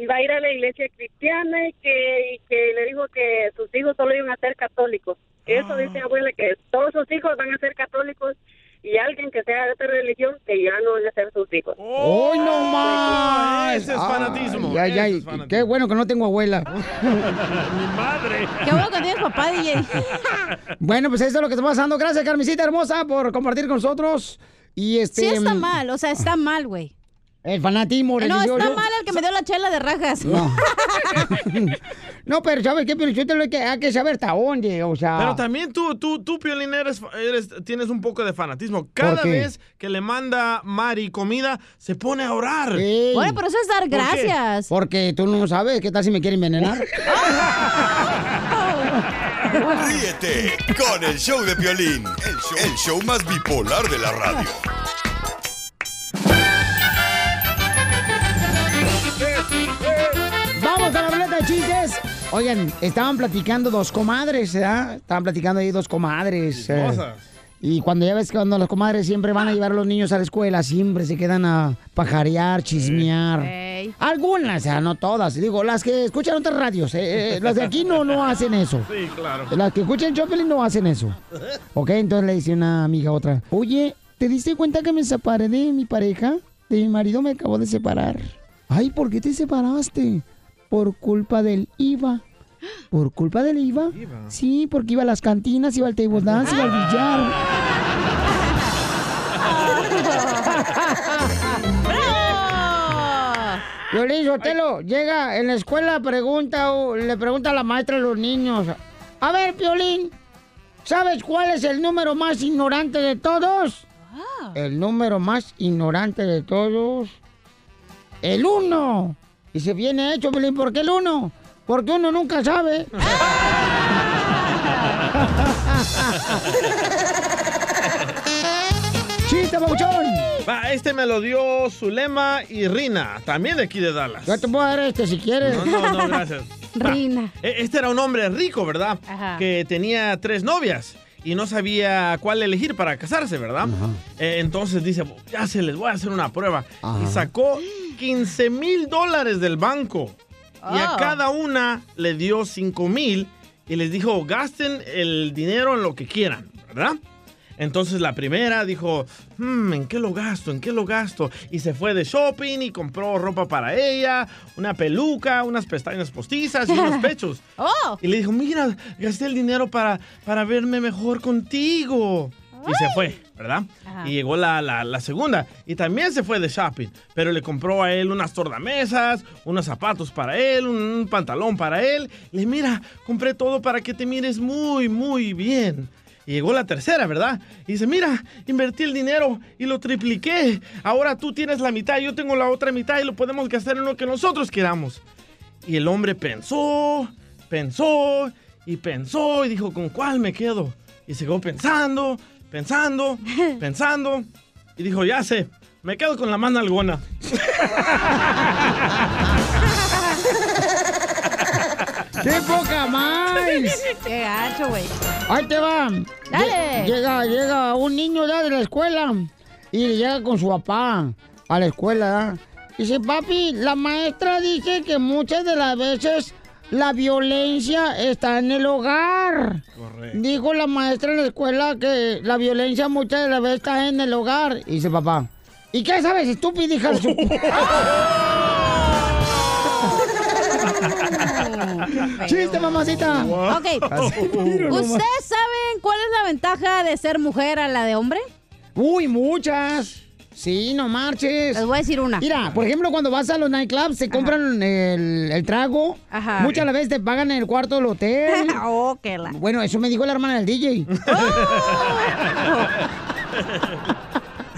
Speaker 9: iba a ir a la iglesia cristiana y que, y que le dijo que sus hijos solo iban a ser católicos. Eso dice mi abuela, que todos sus hijos van a ser católicos y alguien que sea de otra religión que ya no van a ser sus hijos.
Speaker 2: ¡Hoy no más!
Speaker 3: ese es fanatismo,
Speaker 2: Ay, ay,
Speaker 3: ese
Speaker 2: ay,
Speaker 3: es fanatismo.
Speaker 2: qué bueno que no tengo abuela.
Speaker 3: Mi madre.
Speaker 7: Qué bueno que tienes papá, DJ.
Speaker 2: bueno, pues eso es lo que está pasando. Gracias, Carmencita hermosa, por compartir con nosotros. Y este.
Speaker 7: Sí está mal, o sea, está mal, güey.
Speaker 2: El fanatismo
Speaker 7: No,
Speaker 2: religioso.
Speaker 7: está mal el que me dio la chela de rajas.
Speaker 2: No. No, pero ¿sabes qué? Pero yo te lo hay que, hay que saber hasta dónde, o sea.
Speaker 3: Pero también tú, tú, tú, Piolín, eres, eres- tienes un poco de fanatismo. Cada vez que le manda Mari comida, se pone a orar.
Speaker 2: Ey.
Speaker 7: Bueno, pero eso es dar
Speaker 3: ¿Por qué?
Speaker 7: gracias.
Speaker 2: Porque tú no sabes qué tal si me quiere envenenar.
Speaker 6: Ríete con el show de Piolín, el show, el show más bipolar de la radio.
Speaker 2: Oigan, estaban platicando dos comadres, ¿verdad? Estaban platicando ahí dos comadres. eh, y cuando ya ves que cuando las comadres siempre van a llevar a los niños a la escuela, siempre se quedan a pajarear, chismear.
Speaker 7: Ey.
Speaker 2: Algunas, o sea, no todas. Digo, las que escuchan otras radios. eh, eh, las de aquí no, no hacen eso.
Speaker 3: Sí, claro.
Speaker 2: Las que escuchan Choplin no hacen eso. Ok, entonces le dice una amiga a otra, oye, ¿te diste cuenta que me separé de mi pareja? De mi marido me acabo de separar. Ay, ¿por qué te separaste? Por culpa del IVA. ¿Por culpa del IVA? Sí, porque iba a las cantinas, iba al table dance, iba al billar. Violín Sotelo llega en la escuela, pregunta, o le pregunta a la maestra a los niños. A ver, Piolín, ¿sabes cuál es el número más ignorante de todos? El número más ignorante de todos. El uno. Y se viene hecho, Pelín, ¿por qué el uno? Porque uno nunca sabe. ¡Chiste, Pabuchón!
Speaker 3: Va, este me lo dio Zulema y Rina, también de aquí de Dallas.
Speaker 2: Yo te puedo dar este si quieres.
Speaker 3: No, no, no, gracias.
Speaker 7: Rina.
Speaker 3: E- Este era un hombre rico, ¿verdad?
Speaker 7: Ajá.
Speaker 3: Que tenía tres novias y no sabía cuál elegir para casarse, ¿verdad? Eh, entonces dice, ya se les voy a hacer una prueba. Y sacó 15 mil dólares del banco. Y a
Speaker 10: Oh.
Speaker 3: cada una le dio 5 mil y les dijo, gasten el dinero en lo que quieran, ¿verdad? Entonces la primera dijo, "Hmm, ¿en qué lo gasto? ¿En qué lo gasto? Y se fue de shopping y compró ropa para ella, una peluca, unas pestañas postizas y unos pechos.
Speaker 7: Oh.
Speaker 3: Y le dijo, mira, gasté el dinero para, para verme mejor contigo. Y se fue, ¿verdad?
Speaker 10: Ajá.
Speaker 3: Y llegó la, la- la segunda y también se fue de shopping, pero le compró a él unas tornamesas, unos zapatos para él, un, un pantalón para él. Le mira, compré todo para que te mires muy, muy bien. Y llegó la tercera, ¿verdad? Y dice, mira, invertí el dinero y lo tripliqué. Ahora tú tienes la mitad, yo tengo la otra mitad y lo podemos gastar en lo que nosotros queramos. Y el hombre pensó, pensó y pensó y dijo, ¿con cuál me quedo? Y se quedó pensando, pensando, pensando. Y dijo, ya sé, me quedo con la mano algona.
Speaker 2: ¡Qué poca más!
Speaker 7: ¡Qué gacho, güey!
Speaker 2: Ahí te va.
Speaker 7: Dale.
Speaker 2: Lle- Llega, llega un niño ya de la escuela y llega con su papá a la escuela. Dice, papi, la maestra dice que muchas de las veces la violencia está en el hogar. Dijo la maestra en la escuela que la violencia muchas de las veces está en el hogar. Y dice papá, ¿y qué sabes, estúpida hija su... ¡Chiste, mamacita!
Speaker 7: Ok. ¿Ustedes saben cuál es la ventaja de ser mujer a la de hombre?
Speaker 2: Uy, muchas. Sí, no marches.
Speaker 7: Les voy a decir una.
Speaker 2: Mira, por ejemplo, cuando vas a los nightclubs, se compran el, el trago.
Speaker 7: Ajá.
Speaker 2: Muchas las veces te pagan en el cuarto del hotel.
Speaker 7: oh, qué la.
Speaker 2: Bueno, eso me dijo la hermana del DJ.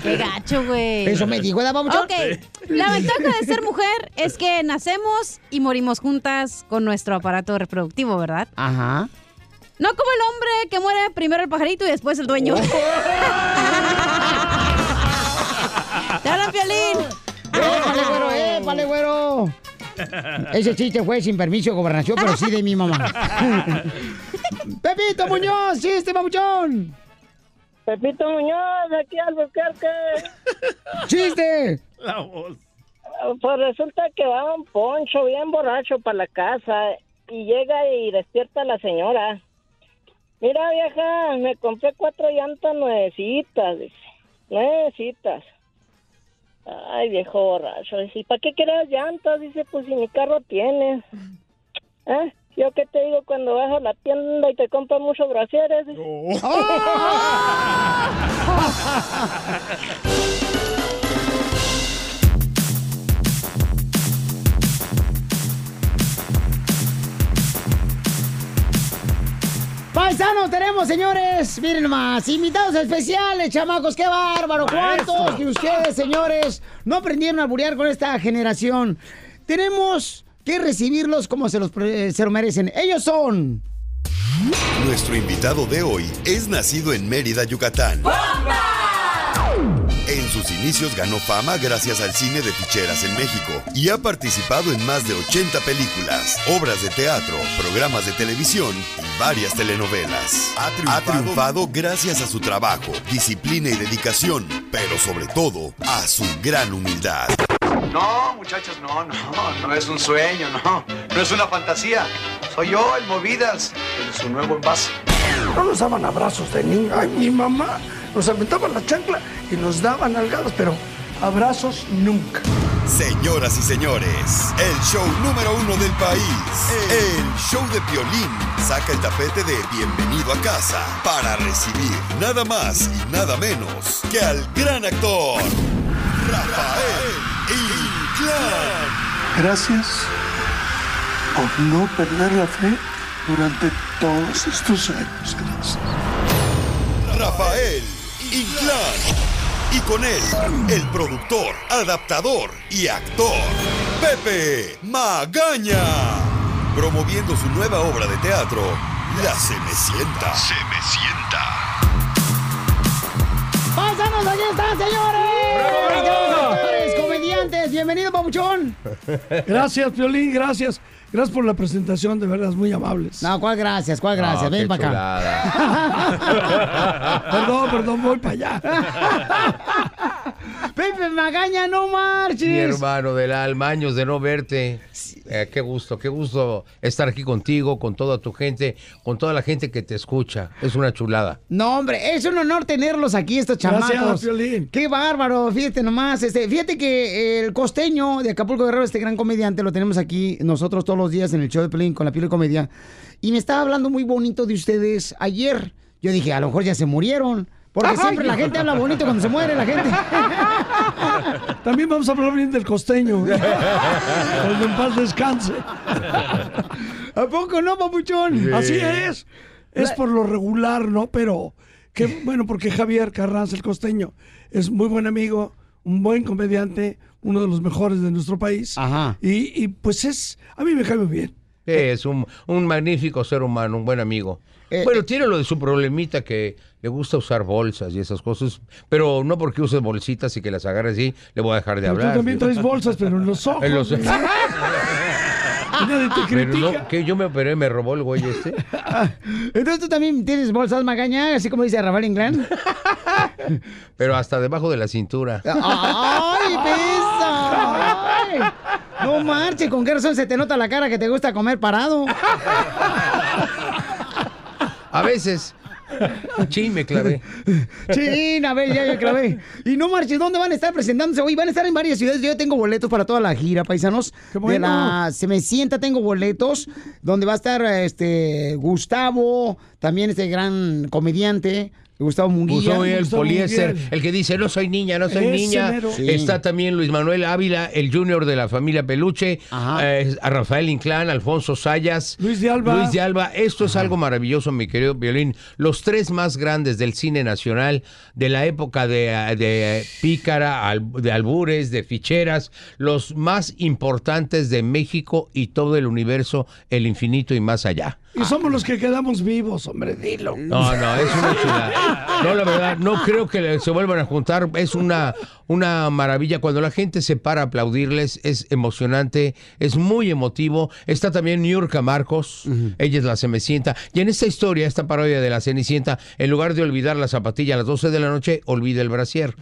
Speaker 7: Qué gacho, güey.
Speaker 2: Eso me dijo, ¿daba mucho?
Speaker 7: Ok. La ventaja de ser mujer es que nacemos y morimos juntas con nuestro aparato reproductivo, ¿verdad?
Speaker 2: Ajá.
Speaker 7: No como el hombre que muere primero el pajarito y después el dueño. ¡Te hablan, Piolín!
Speaker 2: ¡Épale, güero! ¡Épale, güero! Ese chiste fue sin permiso de gobernación, pero sí de mi mamá. ¡Pepito Muñoz! ¡Chiste, papuchón!
Speaker 11: Pepito Muñoz, aquí al Albuquerque.
Speaker 2: ¡Chiste!
Speaker 3: La voz.
Speaker 11: Pues resulta que va un poncho bien borracho para la casa y llega y despierta a la señora. Mira, vieja, me compré cuatro llantas nuevecitas, dice. Nuevecitas. Ay, viejo borracho. Dice, ¿y para qué quieres llantas? Dice, pues si mi carro tiene. ¿Eh? ¿Yo qué te digo cuando vas a la tienda y te compras muchos brasieres? Dice.
Speaker 2: Paisanos, tenemos, señores, miren más, invitados especiales, chamacos, qué bárbaro. ¿Cuántos de ustedes, señores, no aprendieron a burear con esta generación? Tenemos que recibirlos como se los pre- se lo merecen. Ellos son...
Speaker 6: Nuestro invitado de hoy es nacido en Mérida, Yucatán. En sus inicios ganó fama gracias al cine de ficheras en México y ha participado en más de 80 películas, obras de teatro, programas de televisión y varias telenovelas. Ha triunfado, Ha triunfado gracias a su trabajo, disciplina y dedicación, pero sobre todo a su gran humildad.
Speaker 20: No, muchachos, no, no, no es un sueño, no, no es una fantasía. Soy yo, el Movidas, en su nuevo envase.
Speaker 21: No nos daban abrazos de niño. Ay, mi mamá nos aventaban la chancla y nos daban nalgadas, pero abrazos nunca.
Speaker 6: Señoras y señores, el show número uno del país, el show de Piolín, saca el tapete de Bienvenido a casa para recibir nada más y nada menos que al gran actor Rafael Inclán.
Speaker 21: Gracias por no perder la fe durante todos estos años. Gracias.
Speaker 6: Rafael Inclán. Y con él, el productor, adaptador y actor, Pepe Magaña. Promoviendo su nueva obra de teatro, La Cenicienta. Cenicienta.
Speaker 2: ¡Paisanos, aquí están, señores!
Speaker 21: bravo!
Speaker 2: Actores, bienvenido, Pabuchón.
Speaker 21: Gracias, Piolín, gracias. Gracias por la presentación, de verdad, muy amables.
Speaker 2: No, ¿cuál gracias? ¿Cuál gracias?
Speaker 21: No,
Speaker 2: Ven para acá.
Speaker 21: perdón, perdón, voy para allá.
Speaker 2: Pepe Magaña, no marches.
Speaker 22: Mi hermano del alma, años de no verte. Eh, qué gusto, qué gusto estar aquí contigo, con toda tu gente, con toda la gente que te escucha. Es una chulada.
Speaker 2: No, hombre, es un honor tenerlos aquí, estos
Speaker 21: Gracias,
Speaker 2: chamacos.
Speaker 21: Piolín.
Speaker 2: Qué bárbaro, fíjate nomás. Este, fíjate que el costeño de Acapulco Guerrero, este gran comediante, lo tenemos aquí nosotros todos los días en el show de Pelín con la piel de comedia. Y me estaba hablando muy bonito de ustedes ayer. Yo dije, a lo mejor ya se murieron. Porque
Speaker 21: Ay.
Speaker 2: siempre la gente habla bonito cuando se muere la gente.
Speaker 21: También vamos a hablar bien del costeño. Cuando en paz descanse.
Speaker 2: ¿A poco no, papuchón?
Speaker 21: Sí. Así es. Es por lo regular, ¿no? Pero, que bueno, porque Javier Carranza, el costeño, es muy buen amigo, un buen comediante, uno de los mejores de nuestro país.
Speaker 2: Ajá.
Speaker 21: Y, y, pues es, a mí me cae muy bien.
Speaker 22: Es un, un magnífico ser humano, un buen amigo.
Speaker 21: Eh,
Speaker 22: bueno, tiene lo de su problemita que le gusta usar bolsas y esas cosas, pero no porque use bolsitas y que las agarre así, le voy a dejar de
Speaker 21: Pero
Speaker 22: hablar.
Speaker 21: tú también traes bolsas, pero en los ojos.
Speaker 22: En los-.
Speaker 21: Nadie te
Speaker 22: Pero no, que yo me operé, me robó el güey este.
Speaker 2: Entonces tú también tienes bolsas Magaña, así como dice Rafael Inclán.
Speaker 22: Pero hasta debajo de la cintura.
Speaker 2: ¡Ay, pesa! Ay. No marches, ¿con qué razón se te nota la cara que te gusta comer parado?
Speaker 22: A veces. Sí, me clavé.
Speaker 2: Sí, a ver, ya, ya clavé. Y no marches, ¿dónde van a estar presentándose hoy? Van a estar en varias ciudades. Yo tengo boletos para toda la gira, paisanos. De
Speaker 21: bueno.
Speaker 2: la Se me sienta, tengo boletos. Donde va a estar este Gustavo, también este gran comediante. Gustavo Munguía.
Speaker 22: Gustavo el poliéster, el que dice no soy niña, no soy
Speaker 2: Ese
Speaker 22: niña.
Speaker 2: Sí.
Speaker 22: Está también Luis Manuel Ávila, el junior de la familia Peluche, eh, a Rafael Inclán, Alfonso Sayas,
Speaker 21: Luis de Alba.
Speaker 22: Luis de Alba. Esto es algo maravilloso, mi querido Violín. Los tres más grandes del cine nacional de la época de, eh, de Pícara, de Albures, de Ficheras, los más importantes de México y todo el universo, el infinito y más allá.
Speaker 21: Y somos los que quedamos vivos, hombre, dilo.
Speaker 22: No, no, es una chulada. No, la verdad, no creo que se vuelvan a juntar. Es una, una maravilla. Cuando la gente se para a aplaudirles, es emocionante, es muy emotivo. Está también Niurka Marcos, ella es la Cenicienta. Y en esta historia, esta parodia de la Cenicienta, en lugar de olvidar la zapatilla a las 12 de la noche, olvida el brasier.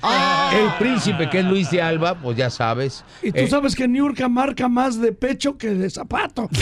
Speaker 22: El príncipe, que es Luis de Alba, pues ya sabes.
Speaker 21: Y tú
Speaker 22: eh,
Speaker 21: sabes que Niurka marca más de pecho que de zapato.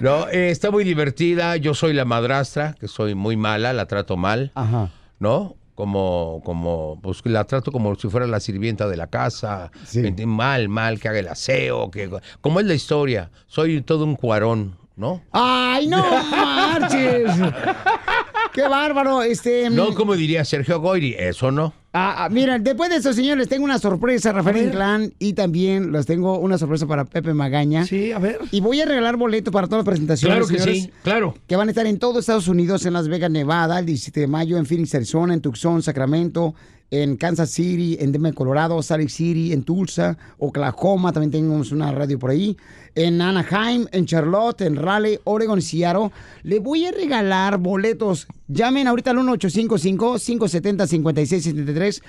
Speaker 22: No, eh, está muy divertida. Yo soy la madrastra, que soy muy mala, la trato mal.
Speaker 2: Ajá.
Speaker 22: ¿No? Como, como, pues la trato como si fuera la sirvienta de la casa. Ent- Mal, mal, que haga el aseo, que. Como es la historia. Soy todo un cuarón, ¿no?
Speaker 2: ¡Ay, no marches! ¡Qué bárbaro! Este,
Speaker 22: No, como diría Sergio Goyri, eso no.
Speaker 2: Ah, ah, mira, después de eso, señores, tengo una sorpresa, Rafael. Inclán, y también les tengo una sorpresa para Pepe Magaña.
Speaker 21: Sí, a ver.
Speaker 2: Y voy a regalar boletos para todas las presentaciones,
Speaker 22: Claro que
Speaker 2: señores,
Speaker 22: sí, claro.
Speaker 2: Que van a estar en todo Estados Unidos, en Las Vegas, Nevada, el 17 de mayo, en Phoenix, Arizona, en Tucson, Sacramento, en Kansas City, en Denver, Colorado, Salt Lake City, en Tulsa, Oklahoma, también tenemos una radio por ahí, en Anaheim, en Charlotte, en Raleigh, Oregon, Seattle. Le voy a regalar boletos. Llamen ahorita al 1855-570-5673.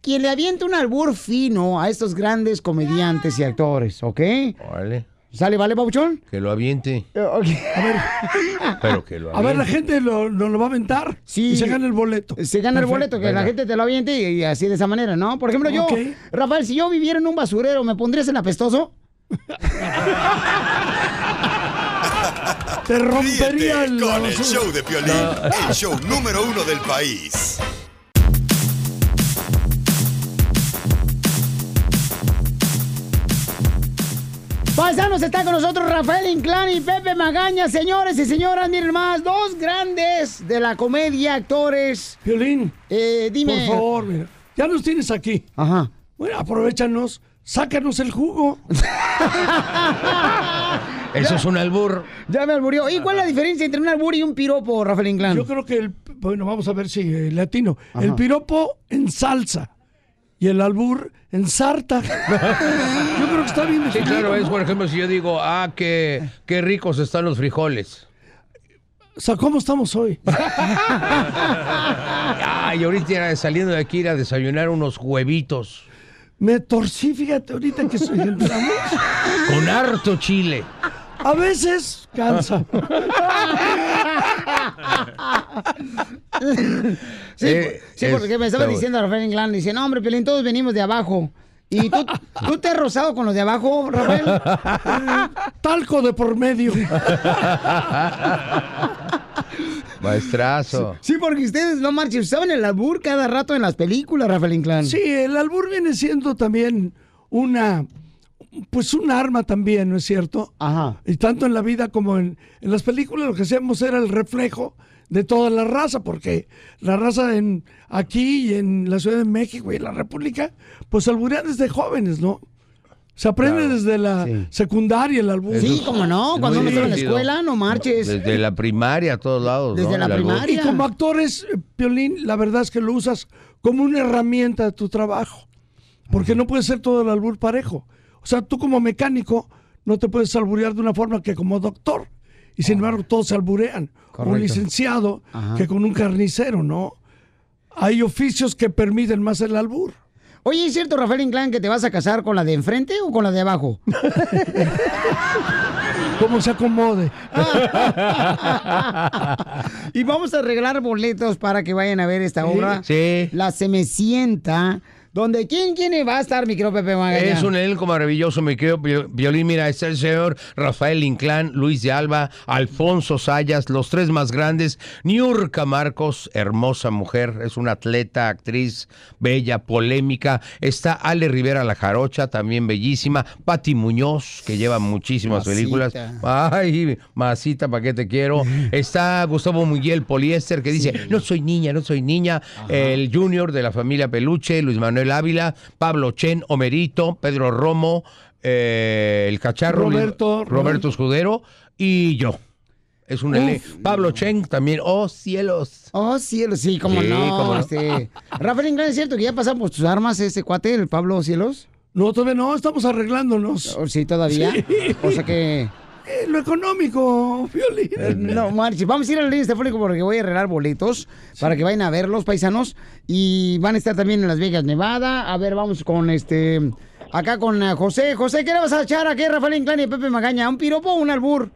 Speaker 2: Quien le aviente un albur fino a estos grandes comediantes y actores, ¿ok?
Speaker 22: Vale.
Speaker 2: ¿Sale, vale, Pauchón?
Speaker 22: Que lo aviente.
Speaker 21: A ver,
Speaker 22: Pero que lo
Speaker 21: a ver, la
Speaker 22: aviente.
Speaker 21: gente lo, lo, lo va a aventar y se gana el boleto.
Speaker 2: Se gana el boleto, que la gente te lo aviente y, y así de esa manera, ¿no? Por ejemplo, yo,
Speaker 21: Ok.
Speaker 2: Rafael, si yo viviera en un basurero, ¿me pondrías en apestoso?
Speaker 21: Te rompería
Speaker 6: Ríete
Speaker 21: el...
Speaker 6: con el show de Piolín, el show número uno del país.
Speaker 2: Paisanos, está con nosotros Rafael Inclán y Pepe Magaña, señores y señoras, miren más, dos grandes de la comedia, actores.
Speaker 21: Violín,
Speaker 2: eh, dime.
Speaker 21: por favor, mira, ya nos tienes aquí.
Speaker 2: Ajá.
Speaker 21: Bueno, aprovechanos, sácanos el jugo.
Speaker 22: Eso es un albur.
Speaker 2: Ya me alburió. ¿Y cuál es la diferencia entre un albur y un piropo, Rafael Inclán?
Speaker 21: Yo creo que el bueno, vamos a ver si eh, latino.
Speaker 22: Ajá.
Speaker 21: El piropo en salsa y el albur en sarta. yo creo que está bien
Speaker 22: Sí,
Speaker 21: definido,
Speaker 22: claro, es por ejemplo si yo digo, ah, qué, qué ricos están los frijoles.
Speaker 21: O sea, ¿cómo estamos hoy?
Speaker 22: Ay, ahorita saliendo de aquí ir a desayunar unos huevitos
Speaker 21: Me torcí, fíjate, ahorita que soy entramos.
Speaker 22: con harto chile.
Speaker 21: A veces cansa.
Speaker 2: Sí,
Speaker 22: Eh,
Speaker 2: sí,
Speaker 22: es-
Speaker 2: porque me estaba diciendo Rafael Inclán, dice, no, hombre, Pelín, todos venimos de abajo. ¿Y tú, tú te has rozado con los de abajo, Rafael?
Speaker 21: Talco de por medio.
Speaker 22: Maestrazo.
Speaker 2: Sí, porque ustedes no marchen, usaban el albur cada rato en las películas, Rafael Inclán.
Speaker 21: Sí, el albur viene siendo también una, pues un arma también, ¿no es cierto?
Speaker 2: Ajá.
Speaker 21: Y tanto en la vida como en, en las películas lo que hacíamos era el reflejo de toda la raza, porque la raza en aquí y en la Ciudad de México y en la República, pues alburean desde jóvenes, ¿no? Se aprende desde la secundaria el albur.
Speaker 22: Eso es- es muy divertido. Desde la primaria a todos lados. ¿no? El albur.
Speaker 21: Y como actores, eh, Piolín, la verdad es que lo usas como una herramienta de tu trabajo. Porque no puede ser todo el albur parejo. O sea, tú como mecánico no te puedes alburear de una forma que como doctor. Y sin embargo, todos se alburean.
Speaker 2: Correcto.
Speaker 21: Un licenciado
Speaker 2: Ajá.
Speaker 21: que con un carnicero, ¿no? Hay oficios que permiten más el albur.
Speaker 2: Oye, ¿es cierto, Rafael Inclán, que te vas a casar con la de enfrente o con la de abajo?
Speaker 21: Como se acomode.
Speaker 2: y vamos a arreglar boletos para que vayan a ver esta
Speaker 22: Sí.
Speaker 2: obra.
Speaker 22: Sí.
Speaker 2: La Semecienta. Donde, ¿quién, quién va a estar, mi querido Pepe Magaña?
Speaker 22: Es un elenco maravilloso, me quedo violín. Mira, está el señor Rafael Inclán, Luis de Alba, Alfonso Sayas, los tres más grandes. Niurka Marcos, hermosa mujer, es una atleta, actriz, bella, polémica. Está Ale Rivera La Jarocha, también bellísima. Patti Muñoz, que lleva muchísimas
Speaker 2: Masita.
Speaker 22: películas. Ay, masita, ¿para qué te quiero? Está Gustavo Miguel Poliéster, que dice, no soy niña, no soy niña. El Junior de la familia Peluche, Luis Manuel Ávila, Pablo Chen, Homerito, Pedro Romo, eh, el cacharro,
Speaker 21: Roberto,
Speaker 22: Roberto Escudero y yo. Es un Pablo Chen también. Oh, cielos.
Speaker 2: Oh, cielos, sí, cómo
Speaker 22: Sí,
Speaker 2: no.
Speaker 22: cómo no.
Speaker 2: este, Rafael Inclán, ¿es cierto que ya pasamos tus armas ese cuate, el Pablo Cielos?
Speaker 21: No, todavía no, estamos arreglándonos.
Speaker 2: sí, todavía.
Speaker 21: Sí.
Speaker 2: O sea que...
Speaker 21: Eh, lo económico, Violín.
Speaker 2: Eh, No, Marchi, vamos a ir a la línea telefónica porque voy a arreglar boletos para que vayan a ver los paisanos y van a estar también en Las Vegas, Nevada. A ver, vamos con este, acá con eh, José. José, ¿qué le vas a echar aquí Rafael Inclán y Pepe Magaña? ¿Un piropo o un albur?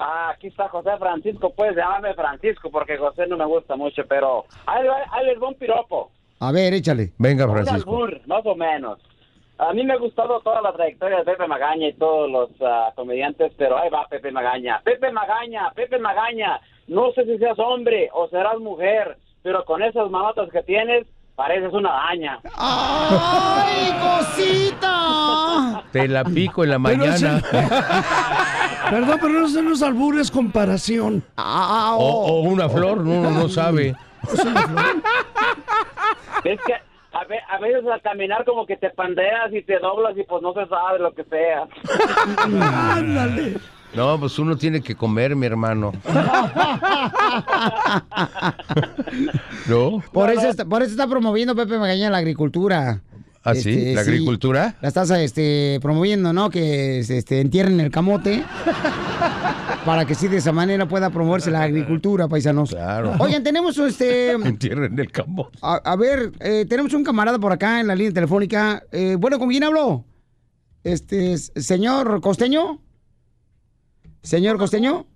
Speaker 23: Ah, aquí está José Francisco, pues llámame Francisco porque José no me gusta mucho, pero ahí, va- ahí les va un piropo.
Speaker 2: A ver, échale.
Speaker 22: Venga,
Speaker 23: Un
Speaker 22: Francisco.
Speaker 23: albur, más o menos. A mí me ha gustado toda la trayectoria de Pepe Magaña y todos los ah, comediantes, pero ahí va Pepe Magaña. Pepe Magaña, Pepe Magaña, no sé si seas hombre o serás mujer, pero con esas manotas que tienes, pareces una daña.
Speaker 2: ¡Ay, cosita!
Speaker 22: Te la pico en la mañana.
Speaker 21: Perdón, pero no son los albures comparación.
Speaker 22: O, o una flor, uno no sabe.
Speaker 23: Es que a, ve- a veces al caminar como que te pandeas y te doblas y pues no se sabe lo que sea.
Speaker 21: Ándale.
Speaker 22: No, pues uno tiene que comer, mi hermano. ¿No?
Speaker 2: Por eso, está, por eso está promoviendo Pepe Magaña la agricultura.
Speaker 22: ¿Ah, sí? ¿La agricultura?
Speaker 2: La estás este, promoviendo, ¿no? Que se, este, entierren el camote. para que sí de esa manera pueda promoverse la agricultura, paisanos.
Speaker 22: Claro.
Speaker 2: Oigan, tenemos este.
Speaker 22: Entierren el campo.
Speaker 2: A, a ver, eh, tenemos un camarada por acá en la línea telefónica. Eh, bueno, ¿con quién hablo? Este, señor Costeño. Señor Costeño.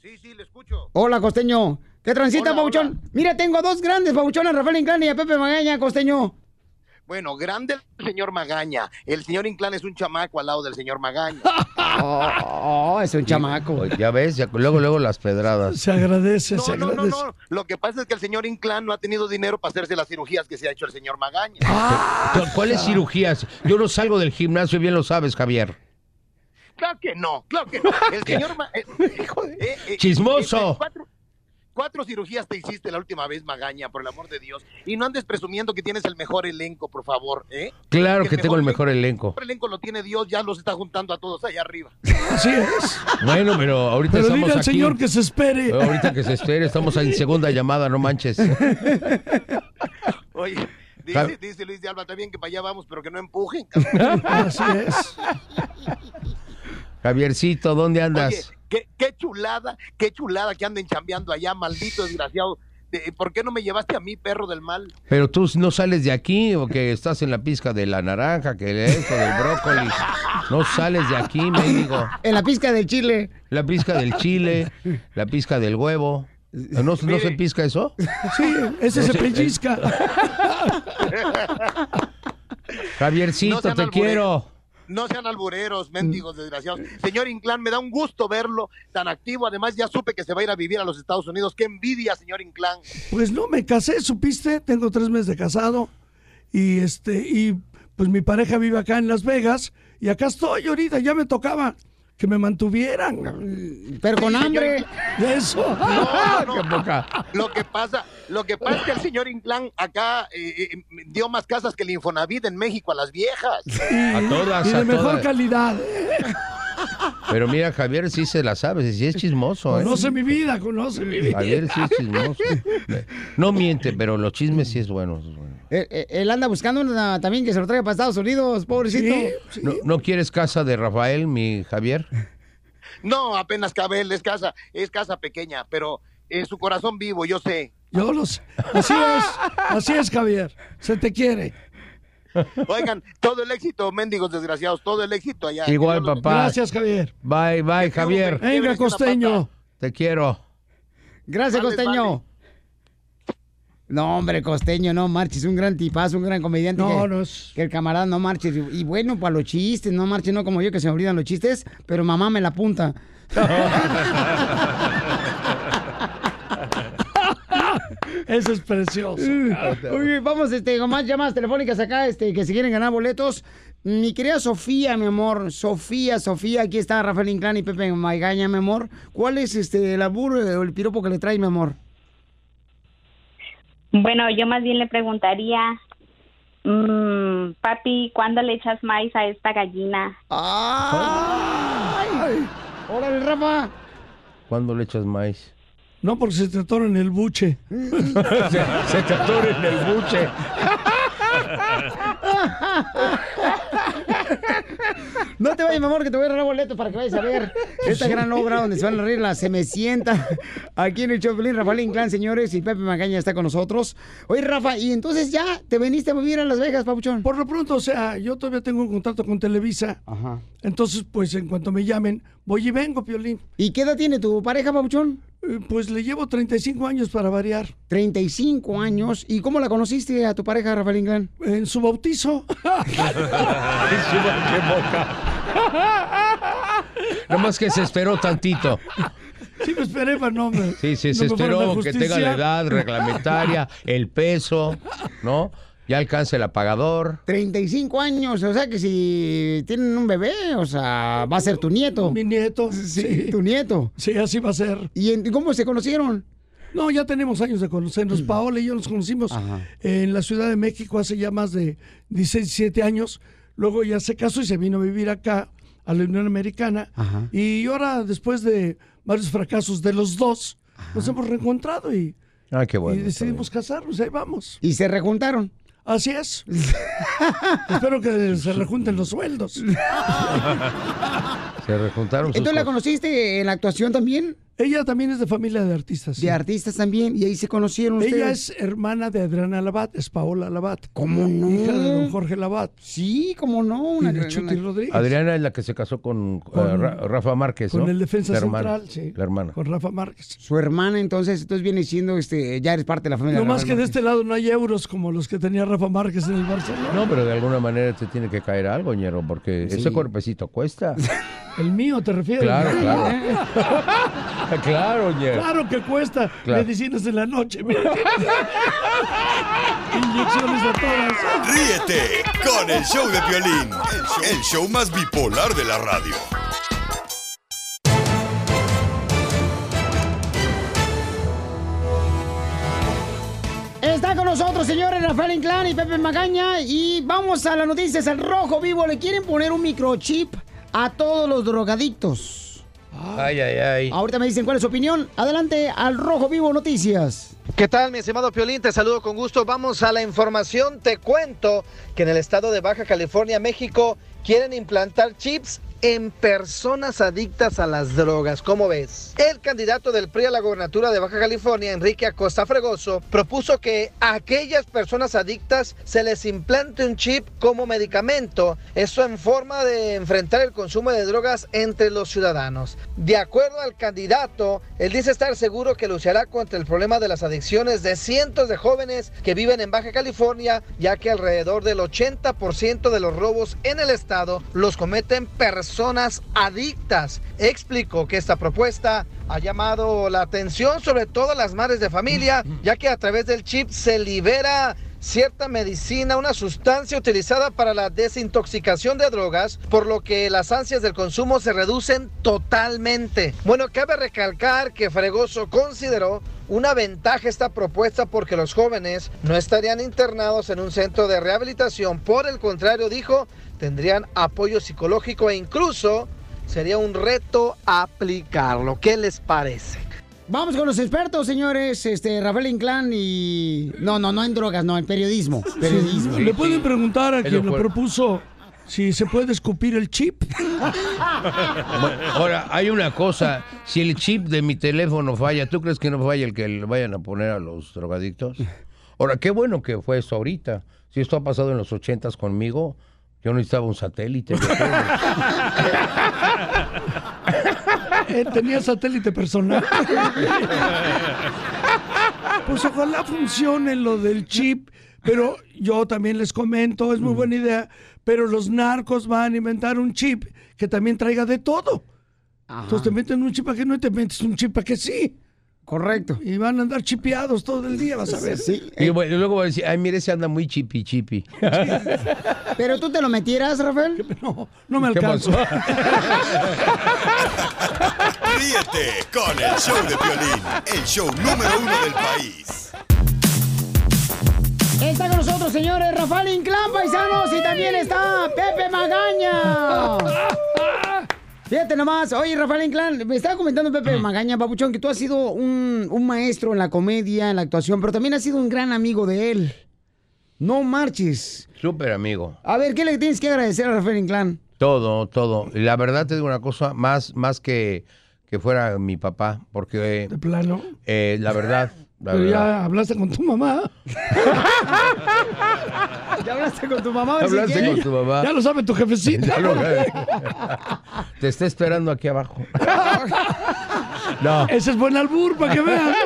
Speaker 17: Sí, sí, le escucho.
Speaker 2: Hola, Costeño. ¿Qué transita,
Speaker 17: Hola,
Speaker 2: Pauchón? Mira, tengo a dos grandes Pauchones, Rafael Inclán y a Pepe Magaña, Costeño.
Speaker 17: Bueno, grande el señor Magaña. El señor Inclán es un chamaco al lado del señor Magaña.
Speaker 2: Oh, es un chamaco.
Speaker 22: Ya ves, ya- luego, luego las pedradas.
Speaker 21: Se agradece,
Speaker 17: No,
Speaker 21: se
Speaker 17: no, no,
Speaker 21: agradece.
Speaker 17: no. Lo que pasa es que el señor Inclán no ha tenido dinero para hacerse las cirugías que se ha hecho el señor Magaña.
Speaker 22: ¿Cu- ¿Cuáles cirugías? Yo no salgo del gimnasio, bien lo sabes, Javier.
Speaker 17: Claro que no, claro que no. El señor... Ma- eh, eh, eh,
Speaker 22: Chismoso.
Speaker 17: Cuatro- cirugías te hiciste la última vez, Magaña, por el amor de Dios. Y no andes presumiendo que tienes el mejor elenco, por favor, ¿eh?
Speaker 22: Claro que tengo el mejor elenco.
Speaker 17: El mejor elenco lo tiene Dios, ya los está juntando a todos allá arriba.
Speaker 21: Así es.
Speaker 22: Bueno, pero ahorita
Speaker 21: Pero
Speaker 22: estamos
Speaker 21: dile al
Speaker 22: aquí.
Speaker 21: señor que se espere.
Speaker 22: Ahorita que se espere, estamos en segunda llamada, no manches.
Speaker 17: Oye, dice, dice Luis de Alba también que para allá vamos, pero que no empujen.
Speaker 21: Así es.
Speaker 22: Javiercito, ¿dónde andas?
Speaker 17: Oye, qué, qué chulada, qué chulada que anden chambeando allá, maldito desgraciado. De- ¿Por qué no me llevaste a mí, perro del mal?
Speaker 22: Pero tú no sales de aquí o que estás en la pizca de la naranja, que esto, del brócoli. No sales de aquí, mendigo.
Speaker 2: En la pizca del chile.
Speaker 22: La pizca del chile, la pizca del huevo. ¿No, no se pizca eso?
Speaker 21: Sí, ese
Speaker 22: No
Speaker 21: se
Speaker 22: sé,
Speaker 21: pellizca.
Speaker 22: Javiercito,
Speaker 17: No
Speaker 22: te
Speaker 17: albureros.
Speaker 22: quiero.
Speaker 17: No sean albureros, mendigos desgraciados. Señor Inclán, me da un gusto verlo tan activo. Además, ya supe que se va a ir a vivir a los Estados Unidos. ¡Qué envidia, señor Inclán!
Speaker 21: Pues no me casé, supiste, tengo tres meses de casado y este y pues mi pareja vive acá en Las Vegas y acá estoy ahorita, ya me tocaba que me mantuvieran.
Speaker 2: Pero con hambre.
Speaker 21: Eso.
Speaker 17: No, no, no. Lo que pasa, lo que pasa es que el señor Inclán acá eh, eh, dio más casas que el Infonavit en México a las viejas.
Speaker 22: A todas,
Speaker 21: y de
Speaker 22: a
Speaker 21: mejor
Speaker 22: todas.
Speaker 21: calidad.
Speaker 22: Pero mira, Javier sí se la sabe, sí es chismoso. ¿eh?
Speaker 21: Conoce mi vida, conoce mi vida.
Speaker 22: Javier sí es chismoso. No miente, pero los chismes sí es bueno. es bueno.
Speaker 2: Eh, eh, Él anda buscando una también que se lo traiga para Estados Unidos, pobrecito.
Speaker 22: ¿No, no quieres casa de Rafael, mi Javier?
Speaker 17: No, apenas cabe él, es casa, es casa pequeña, pero en su corazón vivo, yo sé.
Speaker 21: Yo lo sé. Así es, así es, Javier. Se te quiere.
Speaker 17: Oigan, todo el éxito, mendigos desgraciados, todo el éxito allá.
Speaker 22: Igual, papá.
Speaker 21: Gracias, Javier.
Speaker 22: Bye, bye, Javier.
Speaker 21: Venga, costeño.
Speaker 22: Te quiero.
Speaker 2: Gracias,
Speaker 17: Vale,
Speaker 2: Costeño. No, hombre, Costeño, no marches, un gran tipazo, un gran comediante.
Speaker 21: No,
Speaker 2: que,
Speaker 21: no es-
Speaker 2: que el camarada no marches. Y, bueno, para los chistes, no marches, no como yo que se me olvidan los chistes, pero mamá me la apunta.
Speaker 21: Eso es precioso.
Speaker 2: Oye, vamos este, con más llamadas telefónicas acá, este, que si quieren ganar boletos. Mi querida Sofía, mi amor, Sofía, Sofía, aquí está Rafael Inclán y Pepe Maigaña, mi amor. ¿Cuál es este el abur o el piropo que le trae, mi amor?
Speaker 24: Bueno, yo más bien le preguntaría, mm, papi, ¿cuándo le echas maíz a esta gallina?
Speaker 2: ¡Ay! ¡Órale, Rafa!
Speaker 22: ¿Cuándo le echas maíz?
Speaker 21: No, porque se te atora en el buche.
Speaker 22: se, se te atora en el buche.
Speaker 2: No te vayas, mi amor, que te voy a regalar boletos para que vayas a ver esta gran obra donde se van a reír la Se me sienta aquí en el Choplin. Rafael Inclán, señores, y Pepe Magaña está con nosotros. Oye, Rafa, ¿y entonces ya te veniste a vivir a Las Vegas, Papuchón?
Speaker 21: Por lo pronto, o sea, yo todavía tengo un contrato con Televisa.
Speaker 2: Ajá.
Speaker 21: Entonces, pues en cuanto me llamen, voy y vengo, Piolín.
Speaker 2: ¿Y qué edad tiene tu pareja, Papuchón?
Speaker 21: Eh, Pues le llevo 35 años para variar.
Speaker 2: 35 años. ¿Y cómo la conociste a tu pareja, Rafael Inclán?
Speaker 21: En su bautizo.
Speaker 22: Nomás que se esperó tantito.
Speaker 21: Sí, me esperé, pero no me.
Speaker 22: Sí, sí, se
Speaker 21: no
Speaker 22: esperó que tenga la edad reglamentaria, el peso, ¿no? Ya alcance el apagador.
Speaker 2: 35 años, o sea que si tienen un bebé, o sea, va a ser tu nieto.
Speaker 21: Mi nieto.
Speaker 2: Sí, tu nieto.
Speaker 21: Sí, así va a ser.
Speaker 2: ¿Y en- cómo se conocieron?
Speaker 21: No, ya tenemos años de conocernos. Paola y yo nos conocimos en la Ciudad de México hace ya más de 16, 17 años. Luego ya se casó y se vino a vivir acá, a la Unión Americana. Y ahora, después de varios fracasos de los dos, nos hemos reencontrado y,
Speaker 22: Ah, qué
Speaker 21: y decidimos casarnos. Ahí vamos.
Speaker 2: ¿Y se rejuntaron?
Speaker 21: Así es. Espero que se rejunten los sueldos.
Speaker 22: Se rejuntaron sus
Speaker 2: ¿Entonces la conociste en la actuación también?
Speaker 21: Ella también es de familia de artistas.
Speaker 2: De artistas también, y ahí se conocieron
Speaker 21: Ella
Speaker 2: ustedes.
Speaker 21: es hermana de Adriana Labat, es Paola Labat.
Speaker 2: ¿Cómo no?
Speaker 21: Hija de don Jorge Labat.
Speaker 2: Sí, cómo no. Una
Speaker 21: Y de Chuti Rodríguez.
Speaker 22: Adriana es la que se casó con,
Speaker 21: Con-
Speaker 22: eh, Ra- Rafa Márquez,
Speaker 21: Con
Speaker 22: ¿no?
Speaker 21: el defensa
Speaker 22: La hermana,
Speaker 21: central, sí.
Speaker 22: La hermana.
Speaker 21: Con Rafa Márquez.
Speaker 2: Su hermana, entonces, entonces viene siendo, este, ya eres parte de la familia.
Speaker 21: No
Speaker 2: de
Speaker 21: más que de este lado no hay euros como los que tenía Rafa Márquez en el Barcelona.
Speaker 22: No, pero de alguna manera te tiene que caer algo, ñero, porque
Speaker 21: Sí.
Speaker 22: ese cuerpecito cuesta.
Speaker 21: El mío, ¿te refieres?
Speaker 22: Claro, claro. claro, ñero.
Speaker 21: Claro que cuesta
Speaker 22: Claro.
Speaker 21: medicinas en la noche. mira. Inyecciones a todas.
Speaker 6: Ríete con el show de violín, el show más bipolar de la radio.
Speaker 2: nosotros, señores, Rafael Inclán y Pepe Magaña. Y vamos a las noticias. El rojo vivo le quieren poner un microchip a todos los drogadictos.
Speaker 22: Ay, ay, ay.
Speaker 2: Ahorita me dicen cuál es su opinión. Adelante al rojo vivo noticias.
Speaker 5: ¿Qué tal, mi estimado Piolín? Te saludo con gusto. Vamos a la información. Te cuento que en el estado de Baja California, México, quieren implantar chips en personas adictas a las drogas. ¿Cómo ves? El candidato del PRI a la gobernatura de Baja California, Enrique Acosta Fregoso, propuso que a aquellas personas adictas se les implante un chip como medicamento. Eso en forma de enfrentar el consumo de drogas entre los ciudadanos. De acuerdo al candidato, él dice estar seguro que luchará contra el problema de las adicciones de cientos de jóvenes que viven en Baja California, ya que alrededor del 80% de los robos en el estado los cometen personas adictas. Explicó que esta propuesta ha llamado la atención sobre todo a las madres de familia, ya que a través del chip se libera cierta medicina, una sustancia utilizada para la desintoxicación de drogas, por lo que las ansias del consumo se reducen totalmente. Bueno, cabe recalcar que Fregoso consideró una ventaja esta propuesta porque los jóvenes no estarían internados en un centro de rehabilitación, por el contrario, dijo, tendrían apoyo psicológico e incluso sería un reto aplicarlo. ¿Qué les parece?
Speaker 2: Vamos con los expertos, señores. Este, Rafael Inclán y. No, no, no en drogas, no, en periodismo. Periodismo.
Speaker 21: Le pueden preguntar a quien lo propuso si se puede escupir el chip.
Speaker 22: Bueno, ahora, hay una cosa. Si el chip de mi teléfono falla, ¿tú crees que no falla el que le vayan a poner a los drogadictos? Ahora, qué bueno que fue esto ahorita. Si esto ha pasado en los ochentas conmigo, yo necesitaba un satélite.
Speaker 21: Él tenía satélite personal. Pues ojalá funcione lo del chip, pero yo también les comento, es muy buena idea, pero los narcos van a inventar un chip que también traiga de todo. Entonces te meten un chip para que no y te metes un chip para que sí.
Speaker 2: Correcto.
Speaker 21: Y van a andar chipeados todo el día, vas a ver.
Speaker 22: Y bueno, luego va a decir, ay, mire, ese anda muy chipi chipi.
Speaker 2: ¿Pero tú te lo metieras, Rafael?
Speaker 21: No, no me
Speaker 22: ¿Qué
Speaker 21: alcanzo.
Speaker 6: Ríete con el show de Piolín, el show número uno del país.
Speaker 2: Está con nosotros, señores, Rafael Inclán, paisanos, y también está Pepe Magaña. Fíjate nomás, oye Rafael Inclán, me estaba comentando Pepe Magaña, Papuchón, que tú has sido un, un maestro en la comedia, en la actuación, pero también has sido un gran amigo de él. No marches.
Speaker 22: Súper amigo.
Speaker 2: A ver, ¿qué le tienes que agradecer a Rafael Inclán?
Speaker 22: Todo, todo. La verdad te digo una cosa, más, más que, que fuera mi papá, porque...
Speaker 21: De plano.
Speaker 22: eh, la verdad, la
Speaker 21: Pero
Speaker 22: verdad.
Speaker 21: ya hablaste con tu mamá.
Speaker 2: ¿Ya hablaste con tu mamá?
Speaker 22: Hablaste con tu mamá.
Speaker 21: Ya lo sabe tu jefecita.
Speaker 22: Lo- Te está esperando aquí abajo. No.
Speaker 21: Ese es buen albur, para que veas.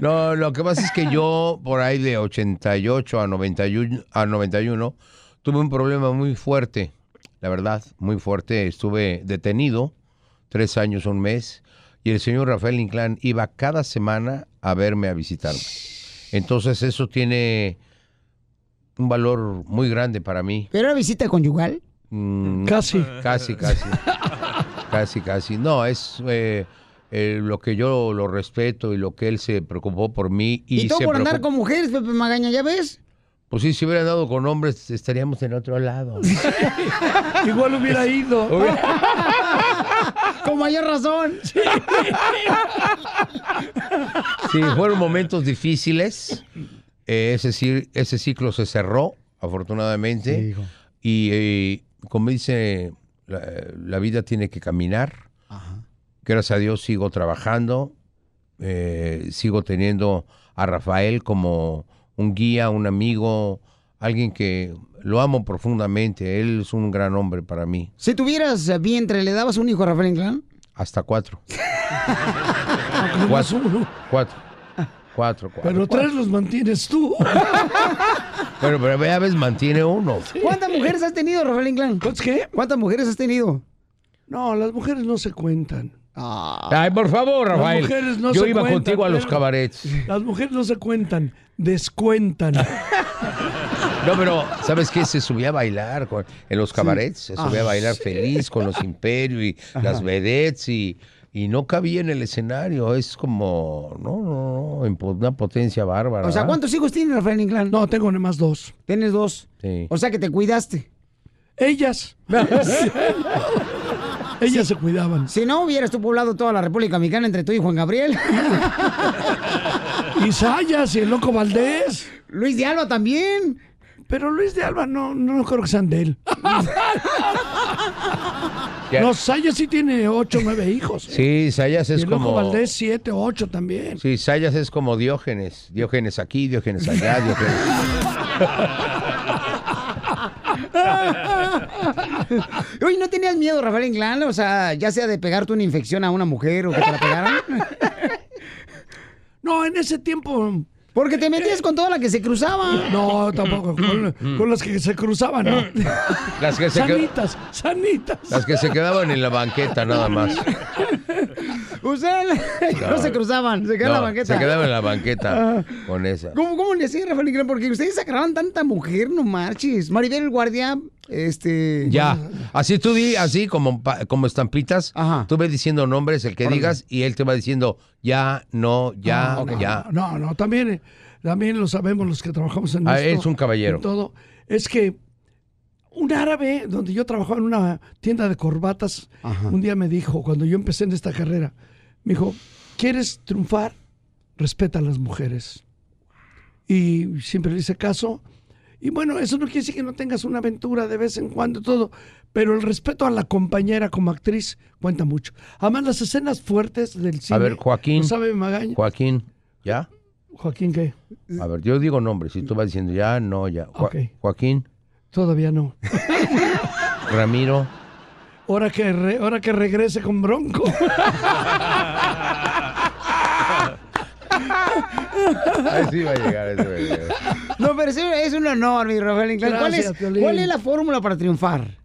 Speaker 22: No, lo que pasa es que yo, por ahí de 88 a 91, a 91, tuve un problema muy fuerte, la verdad, muy fuerte. Estuve detenido tres años, un mes, y el señor Rafael Inclán iba cada semana a verme a visitarme. Entonces eso tiene un valor muy grande para mí.
Speaker 2: ¿Pero era visita conyugal?
Speaker 22: Mm,
Speaker 21: Casi.
Speaker 22: Casi, casi. casi, casi. No, es eh, eh, lo que yo lo respeto y lo que él se preocupó por mí. Y,
Speaker 2: Y, todo
Speaker 22: se
Speaker 2: por andar con mujeres, Pepe Magaña, ¿ya ves?
Speaker 22: Pues sí, si hubiera dado con hombres, estaríamos en otro lado.
Speaker 21: Igual hubiera ido.
Speaker 2: Con mayor razón.
Speaker 22: Sí, fueron momentos difíciles. Eh, ese, ese ciclo se cerró, afortunadamente. y eh, como dice, la, la vida tiene que caminar. Gracias a Dios sigo trabajando. eh, sigo teniendo a Rafael como un guía, un amigo, alguien que lo amo profundamente. Él es un gran hombre para mí.
Speaker 2: Si tuvieras vientre, ¿le dabas un hijo a Rafael Inclán?
Speaker 22: Hasta cuatro.
Speaker 21: Nomás
Speaker 22: Cuatro.
Speaker 21: uno.
Speaker 22: Cuatro. Cuatro, cuatro.
Speaker 21: Pero
Speaker 22: cuatro.
Speaker 21: tres los mantienes tú.
Speaker 22: Bueno, pero ya ves, mantiene uno.
Speaker 2: ¿Cuántas mujeres has tenido, Rafael Inclán?
Speaker 21: qué?
Speaker 2: ¿Cuántas mujeres has tenido?
Speaker 21: No, las mujeres no se cuentan.
Speaker 22: Ay, por favor,
Speaker 21: Las
Speaker 22: Rafael.
Speaker 21: mujeres no
Speaker 22: Yo
Speaker 21: se
Speaker 22: iba
Speaker 21: cuentan,
Speaker 22: contigo a los
Speaker 21: pero-
Speaker 22: cabarets.
Speaker 21: Las mujeres no se cuentan, descuentan.
Speaker 22: No, pero ¿sabes qué? Se subía a bailar con- en los cabarets, se subía a
Speaker 2: Ah,
Speaker 22: bailar
Speaker 2: sí.
Speaker 22: feliz con los imperios y
Speaker 2: Ajá.
Speaker 22: las vedettes y, y no cabía en el escenario. Es como, no, no, no, una potencia bárbara.
Speaker 2: O sea. ¿cuántos hijos tienes, Rafael Inclán?
Speaker 21: No, tengo nada más dos.
Speaker 2: Tienes dos.
Speaker 22: Sí.
Speaker 2: O sea que te cuidaste.
Speaker 21: Ellas. Ellas se cuidaban.
Speaker 2: Si no, hubieras tú poblado toda la República Mexicana entre tú y Juan Gabriel.
Speaker 21: Y Sayas y el loco Valdés.
Speaker 2: Luis de Alba también.
Speaker 21: Pero Luis de Alba no, no creo que sean de él. No, Sayas sí tiene ocho o nueve hijos. ¿eh?
Speaker 22: Sí, Sayas
Speaker 21: Y
Speaker 22: es
Speaker 21: el loco
Speaker 22: como...
Speaker 21: Valdés siete, ocho también.
Speaker 22: Sí, Sayas es como Diógenes. Diógenes aquí, Diógenes allá, Diógenes...
Speaker 2: Oye, ¿no tenías miedo, Rafael Inclán? O sea, ya sea de pegarte una infección a una mujer o que te la pegaran.
Speaker 21: No, en ese tiempo.
Speaker 2: Porque te metías con toda la que se cruzaba.
Speaker 21: No, tampoco. Con, con las que se cruzaban, ¿no?
Speaker 22: Las que se
Speaker 21: Sanitas, sanitas.
Speaker 22: Las que se quedaban en la banqueta nada más.
Speaker 2: Ustedes no,
Speaker 22: No.
Speaker 2: se cruzaban, se quedaban en la
Speaker 22: No,
Speaker 2: banqueta.
Speaker 22: Se quedaban en la banqueta
Speaker 2: Ah.
Speaker 22: con esa.
Speaker 2: ¿Cómo, cómo le hacían, Rafael Inclán? Porque ustedes agarraban tanta mujer, no marches. Maribel el guardia, este...
Speaker 22: Ya, así tú di, así como, como estampitas, tú ves diciendo nombres, el que
Speaker 21: Órale.
Speaker 22: digas, y él te va diciendo ya, no, ya,
Speaker 21: Ah,
Speaker 22: ya.
Speaker 21: No, no, también, eh, también lo sabemos los que trabajamos en
Speaker 22: Ah,
Speaker 21: esto.
Speaker 22: es un caballero.
Speaker 21: todo. Es que un árabe, donde yo trabajaba en una tienda de corbatas, un día me dijo, cuando yo empecé en esta carrera, me dijo, ¿quieres triunfar? Respeta a las mujeres. Y siempre le hice caso. Y bueno, eso no quiere decir que no tengas una aventura de vez en cuando todo, pero el respeto a la compañera como actriz cuenta mucho. Además, las escenas fuertes del cine.
Speaker 22: A ver, Joaquín.
Speaker 21: ¿lo sabe Magaña?
Speaker 22: Joaquín, ¿ya?
Speaker 21: Joaquín, ¿qué?
Speaker 22: A ver, yo digo nombres, y tú vas diciendo ya, no, ya. Jo-
Speaker 21: Ok.
Speaker 22: Joaquín,
Speaker 21: Todavía no.
Speaker 22: Ramiro,
Speaker 21: Ahora que, re- ahora que regrese con Bronco.
Speaker 22: Ahí sí va a llegar, ahí sí va a llegar.
Speaker 2: No, pero sí, es un honor, mi Rafael Inclán. ¿Cuál,
Speaker 21: Gracias,
Speaker 2: es,
Speaker 21: Piolín.
Speaker 2: ¿Cuál es la fórmula para triunfar?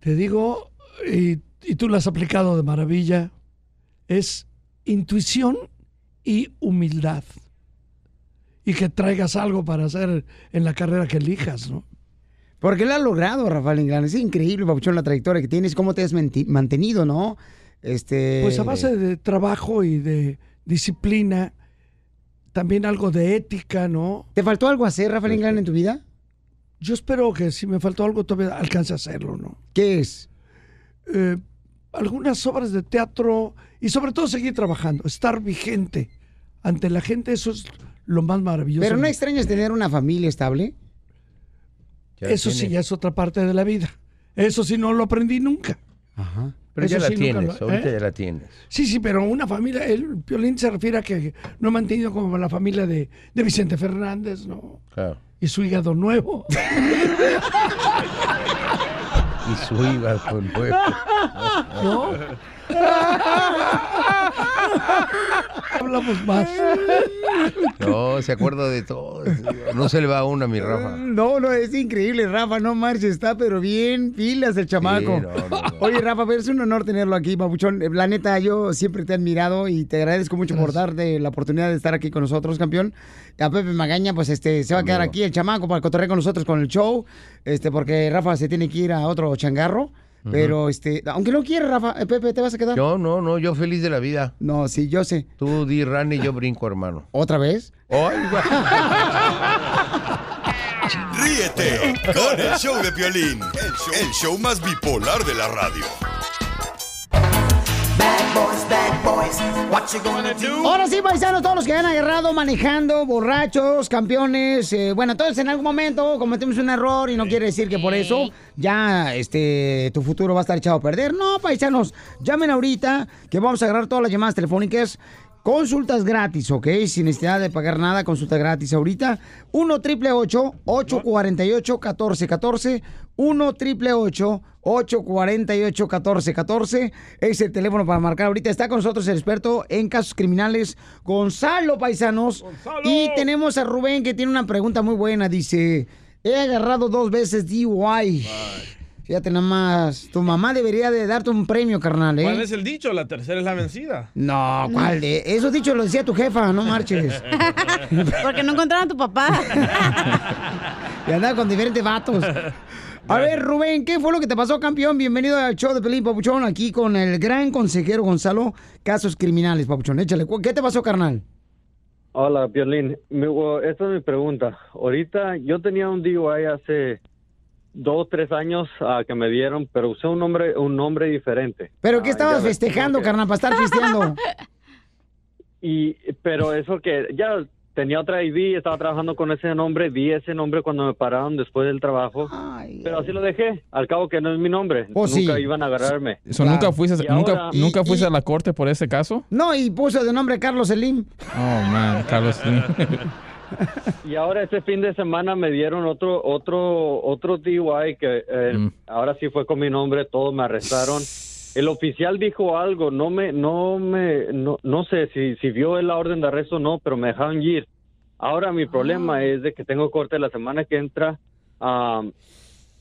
Speaker 21: Te digo, y, y tú lo has aplicado de maravilla, es intuición y humildad. Y que traigas algo para hacer en la carrera que elijas, ¿no?
Speaker 2: Porque lo ha logrado, Rafael Inclán. Es increíble, Papuchón, la trayectoria que tienes, cómo te has mantenido, ¿no? Este...
Speaker 21: Pues a base de trabajo y de disciplina, también algo de ética, ¿no?
Speaker 2: ¿Te faltó algo hacer, Rafael Inclán, en tu vida?
Speaker 21: Yo espero que si me faltó algo todavía alcance a hacerlo, ¿no?
Speaker 2: ¿Qué es?
Speaker 21: Eh, algunas obras de teatro y sobre todo seguir trabajando, estar vigente ante la gente, eso es lo más maravilloso.
Speaker 2: ¿Pero no extrañas tener una familia estable?
Speaker 21: Eso sí, ya es otra parte de la vida. Eso sí no lo aprendí nunca.
Speaker 2: Ajá.
Speaker 22: Pero ya la
Speaker 21: sí, nunca
Speaker 22: tienes,
Speaker 21: lo-
Speaker 22: ahorita
Speaker 21: ¿eh?
Speaker 22: ya la tienes.
Speaker 21: Sí, sí, pero una familia, el violín se refiere a que no he mantenido como la familia de, de Vicente Fernández, ¿no?
Speaker 22: Claro.
Speaker 21: Y su hígado nuevo.
Speaker 22: Y su hígado nuevo.
Speaker 21: ¿No? Hablamos más.
Speaker 22: No, se acuerda de todo. No se le va a uno a mi Rafa.
Speaker 2: No, no, es increíble, Rafa, no marches, está pero bien, pilas el chamaco.
Speaker 22: no, no, no.
Speaker 2: Oye, Rafa, pero es un honor tenerlo aquí, Papuchón. La neta, yo siempre te he admirado y te agradezco mucho por darte la oportunidad de estar aquí con nosotros, campeón. A Pepe Magaña, pues este, se va a quedar aquí el chamaco para cotorrear con nosotros con el show, este, porque Rafa se tiene que ir a otro changarro. Pero, este, aunque no quiere, Rafa, eh, Pepe, ¿te vas a quedar?
Speaker 22: Yo no, no, yo feliz de la vida.
Speaker 2: No, sí, yo sé.
Speaker 22: Tú di Rani y yo brinco, hermano.
Speaker 2: ¿Otra vez?
Speaker 22: Ay, güey.
Speaker 6: Ríete con el show de Piolín, el show, el show más bipolar de la radio.
Speaker 2: Ahora sí, paisanos, todos los que han agarrado manejando, borrachos, campeones, eh, bueno, todos en algún momento cometemos un error y no quiere decir que por eso ya este tu futuro va a estar echado a perder. No, paisanos, llamen ahorita que vamos a agarrar todas las llamadas telefónicas. Consultas gratis, ¿ok? Sin necesidad de pagar nada, consulta gratis ahorita. 1 triple 848 1414 1 triple 848 1414 Es el teléfono para marcar ahorita. Está con nosotros el experto en casos criminales, Gonzalo Paisanos. Y tenemos a Rubén que tiene una pregunta muy buena. Dice, he agarrado dos veces DUI. Fíjate nada más, tu mamá debería de darte un premio, carnal, ¿eh?
Speaker 3: ¿Cuál es el dicho? La tercera es la vencida.
Speaker 2: No, ¿cuál de? Eso dicho lo decía tu jefa, no marches.
Speaker 7: Porque no encontraron a tu papá.
Speaker 2: y andaba con diferentes vatos. A ver, Rubén, ¿qué fue lo que te pasó, campeón? Bienvenido al show de Pelín Papuchón, aquí con el gran consejero Gonzalo, casos criminales, Papuchón. Échale, ¿cu- ¿qué te pasó, carnal?
Speaker 25: Hola, Violín. Mi- o- Esta es mi pregunta. Ahorita yo tenía un DUI hace dos, tres años ah, que me dieron, pero usé un nombre, un nombre diferente.
Speaker 2: ¿Pero qué
Speaker 25: Ah,
Speaker 2: estabas festejando, carnal, para estar pisteando?
Speaker 25: Y, pero eso que ya tenía otra ID, estaba trabajando con ese nombre, di ese nombre cuando me pararon después del trabajo, pero así lo dejé. Al cabo que no es mi nombre,
Speaker 2: Oh,
Speaker 25: nunca
Speaker 2: sí.
Speaker 25: iban a agarrarme.
Speaker 26: So, ¿Nunca fuiste,
Speaker 25: Y
Speaker 26: nunca,
Speaker 25: ahora-
Speaker 26: nunca
Speaker 25: y-
Speaker 26: fuiste
Speaker 25: y-
Speaker 26: a la corte por ese caso?
Speaker 2: No, y puso de nombre Carlos Slim.
Speaker 26: Oh, man, Carlos. sí.
Speaker 25: Y ahora este fin de semana me dieron otro otro otro DUI que eh,
Speaker 26: Mm.
Speaker 25: ahora sí fue con mi nombre, todos me arrestaron. El oficial dijo algo, no me no me no, no sé si si vio la orden de arresto o no, pero me dejaron ir. Ahora mi problema es de que tengo corte la semana que entra am,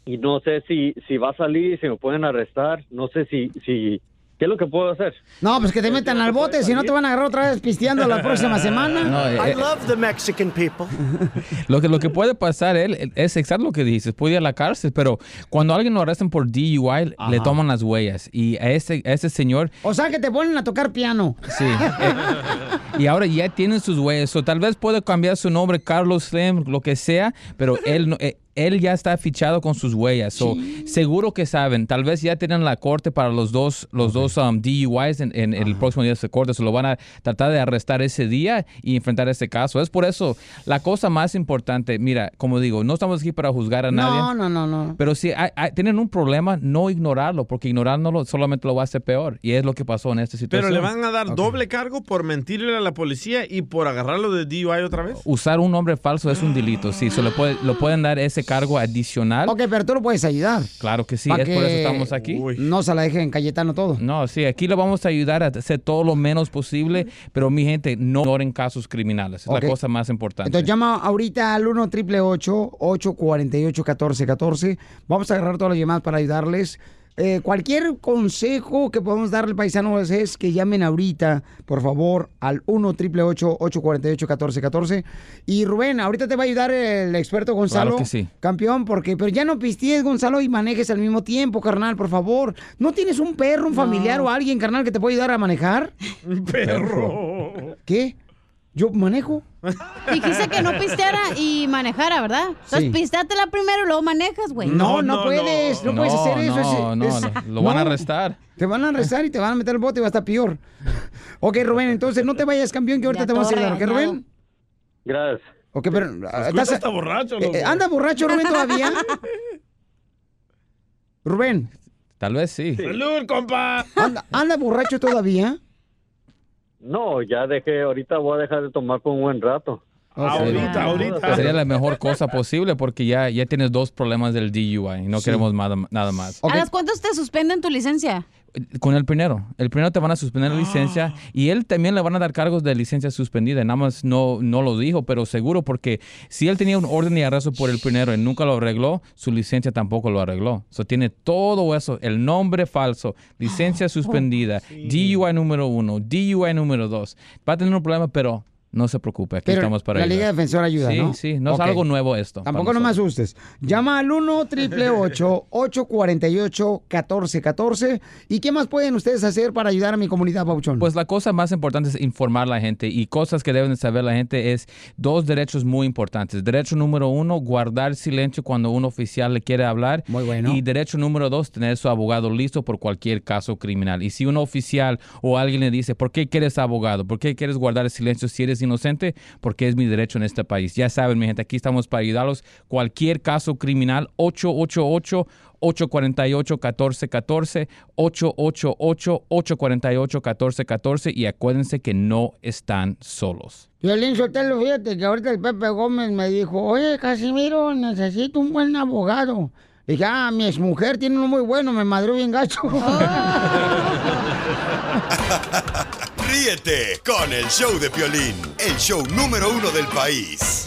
Speaker 25: y no sé si si va a salir, si me pueden arrestar, no sé si si qué es lo que puedo hacer.
Speaker 2: No, pues que te metan al bote, si no te van a agarrar otra vez pisteando la próxima semana.
Speaker 26: No, eh, eh.
Speaker 27: love the Mexican people.
Speaker 26: Lo que, lo que puede pasar él es exacto lo que dices, puede ir a la cárcel, pero cuando a alguien lo arrestan por DUI, le toman las huellas. Y a ese, a ese señor,
Speaker 2: O sea, que te ponen a tocar piano.
Speaker 26: sí. eh, y ahora ya tienen sus huellas. O tal vez puede cambiar su nombre, Carlos Slim, lo que sea, pero él no- eh, él ya está fichado con sus huellas. So, Seguro que saben. Tal vez ya tienen la corte para los dos, los dos um, DUIs en, en el próximo día de esa corte. Se lo van a tratar de arrestar ese día y enfrentar ese caso. Es por eso la cosa más importante. Mira, como digo, no estamos aquí para juzgar a nadie.
Speaker 2: No, no, no, no.
Speaker 26: Pero si hay- hay- tienen un problema, no ignorarlo, porque ignorándolo solamente lo va a hacer peor. Y es lo que pasó en esta
Speaker 3: Pero
Speaker 26: situación.
Speaker 3: le van a dar doble cargo por mentirle a la policía y por agarrarlo de DUI otra vez.
Speaker 26: Usar un nombre falso es un delito, sí. Se le puede, lo pueden dar ese cargo adicional.
Speaker 2: Ok, pero tú lo puedes ayudar.
Speaker 26: Claro que sí, es por eso
Speaker 2: que
Speaker 26: estamos aquí.
Speaker 2: No se la dejen Cayetano todo.
Speaker 26: No, sí, aquí le vamos a ayudar a hacer todo lo menos posible, pero mi gente, no ignoren casos criminales. Es
Speaker 2: Ok.
Speaker 26: la cosa más importante.
Speaker 2: Entonces llama ahorita al 1 888 848 1414 Vamos a agarrar todas las llamadas para ayudarles. Eh, cualquier consejo que podamos darle paisanos es que llamen ahorita, por favor, al 1 888 848 1414 Y Rubén, ahorita te va a ayudar el experto Gonzalo.
Speaker 26: Claro que sí.
Speaker 2: Campeón, porque, pero ya no pisties, Gonzalo, y manejes al mismo tiempo, carnal, por favor. ¿No tienes un perro, un familiar o alguien, carnal, que te pueda ayudar a manejar?
Speaker 3: Un perro.
Speaker 2: ¿Qué? ¿Yo manejo?
Speaker 7: Dijiste que no pisteara y manejara, ¿verdad? Entonces
Speaker 2: Sí.
Speaker 7: pisteátela primero y luego manejas, güey.
Speaker 2: No, no, puedes, no, puedes hacer eso.
Speaker 26: no,
Speaker 2: es-
Speaker 26: no,
Speaker 2: es-
Speaker 26: lo- lo van a
Speaker 2: no.
Speaker 26: arrestar.
Speaker 2: Te van a arrestar y te van a meter al bote y va a estar peor. ok, Rubén, entonces no te vayas, campeón, que ahorita
Speaker 7: Ya
Speaker 2: te vamos a ayudar, ¿ok. Rubén?
Speaker 25: Gracias.
Speaker 2: Ok, pero...
Speaker 3: Escucha, está borracho, loco.
Speaker 2: eh, ¿Anda borracho, Rubén, todavía? Rubén,
Speaker 26: Tal vez sí.
Speaker 3: ¡Salud, compa!
Speaker 2: ¿anda, anda borracho todavía?
Speaker 25: No, ya dejé, ahorita voy a dejar de tomar por un buen rato.
Speaker 3: Ahorita, ahorita.
Speaker 26: Sería la mejor cosa posible porque ya, ya tienes dos problemas del DUI y no
Speaker 2: Sí.
Speaker 26: queremos nada, nada más.
Speaker 7: ¿A las cuántos te suspenden tu licencia?
Speaker 26: Con el primero. El primero te van a suspender la licencia y él también le van a dar cargos de licencia suspendida. Nada más no, no lo dijo, pero seguro porque si él tenía un orden de arresto por el primero y nunca lo arregló, su licencia tampoco lo arregló. So, tiene todo eso, el nombre falso, licencia suspendida, DUI número uno, DUI número dos. Va a tener un problema, pero no se preocupe, aquí
Speaker 2: Pero
Speaker 26: estamos para
Speaker 2: la
Speaker 26: ayudar.
Speaker 2: Liga Defensora ayuda,
Speaker 26: sí,
Speaker 2: ¿no?
Speaker 26: Sí, no
Speaker 2: Ok.
Speaker 26: es algo nuevo esto.
Speaker 2: Tampoco no me asustes. Llama al 1 888 848 1414 ¿Y qué más pueden ustedes hacer para ayudar a mi comunidad, Pauchón?
Speaker 26: Pues la cosa más importante es informar a la gente y cosas que deben de saber la gente es dos derechos muy importantes. Derecho número uno, guardar silencio cuando un oficial le quiere hablar.
Speaker 2: Muy bueno.
Speaker 26: Y derecho número dos, tener su abogado listo por cualquier caso criminal. Y si un oficial o alguien le dice, ¿por qué quieres abogado? ¿Por qué quieres guardar silencio si eres inocente? Porque es mi derecho en este país. Ya saben, mi gente, aquí estamos para ayudarlos. Cualquier caso criminal, 888 848-1414, 888-848-1414 y acuérdense que no están solos.
Speaker 2: Violín Sotelo, fíjate que ahorita el Pepe Gómez me dijo, oye, Casimiro, necesito un buen abogado. Le dije, ah, mi exmujer tiene uno muy bueno, me madrió bien gacho.
Speaker 6: Ríete con el show de Piolín, el show número uno del país.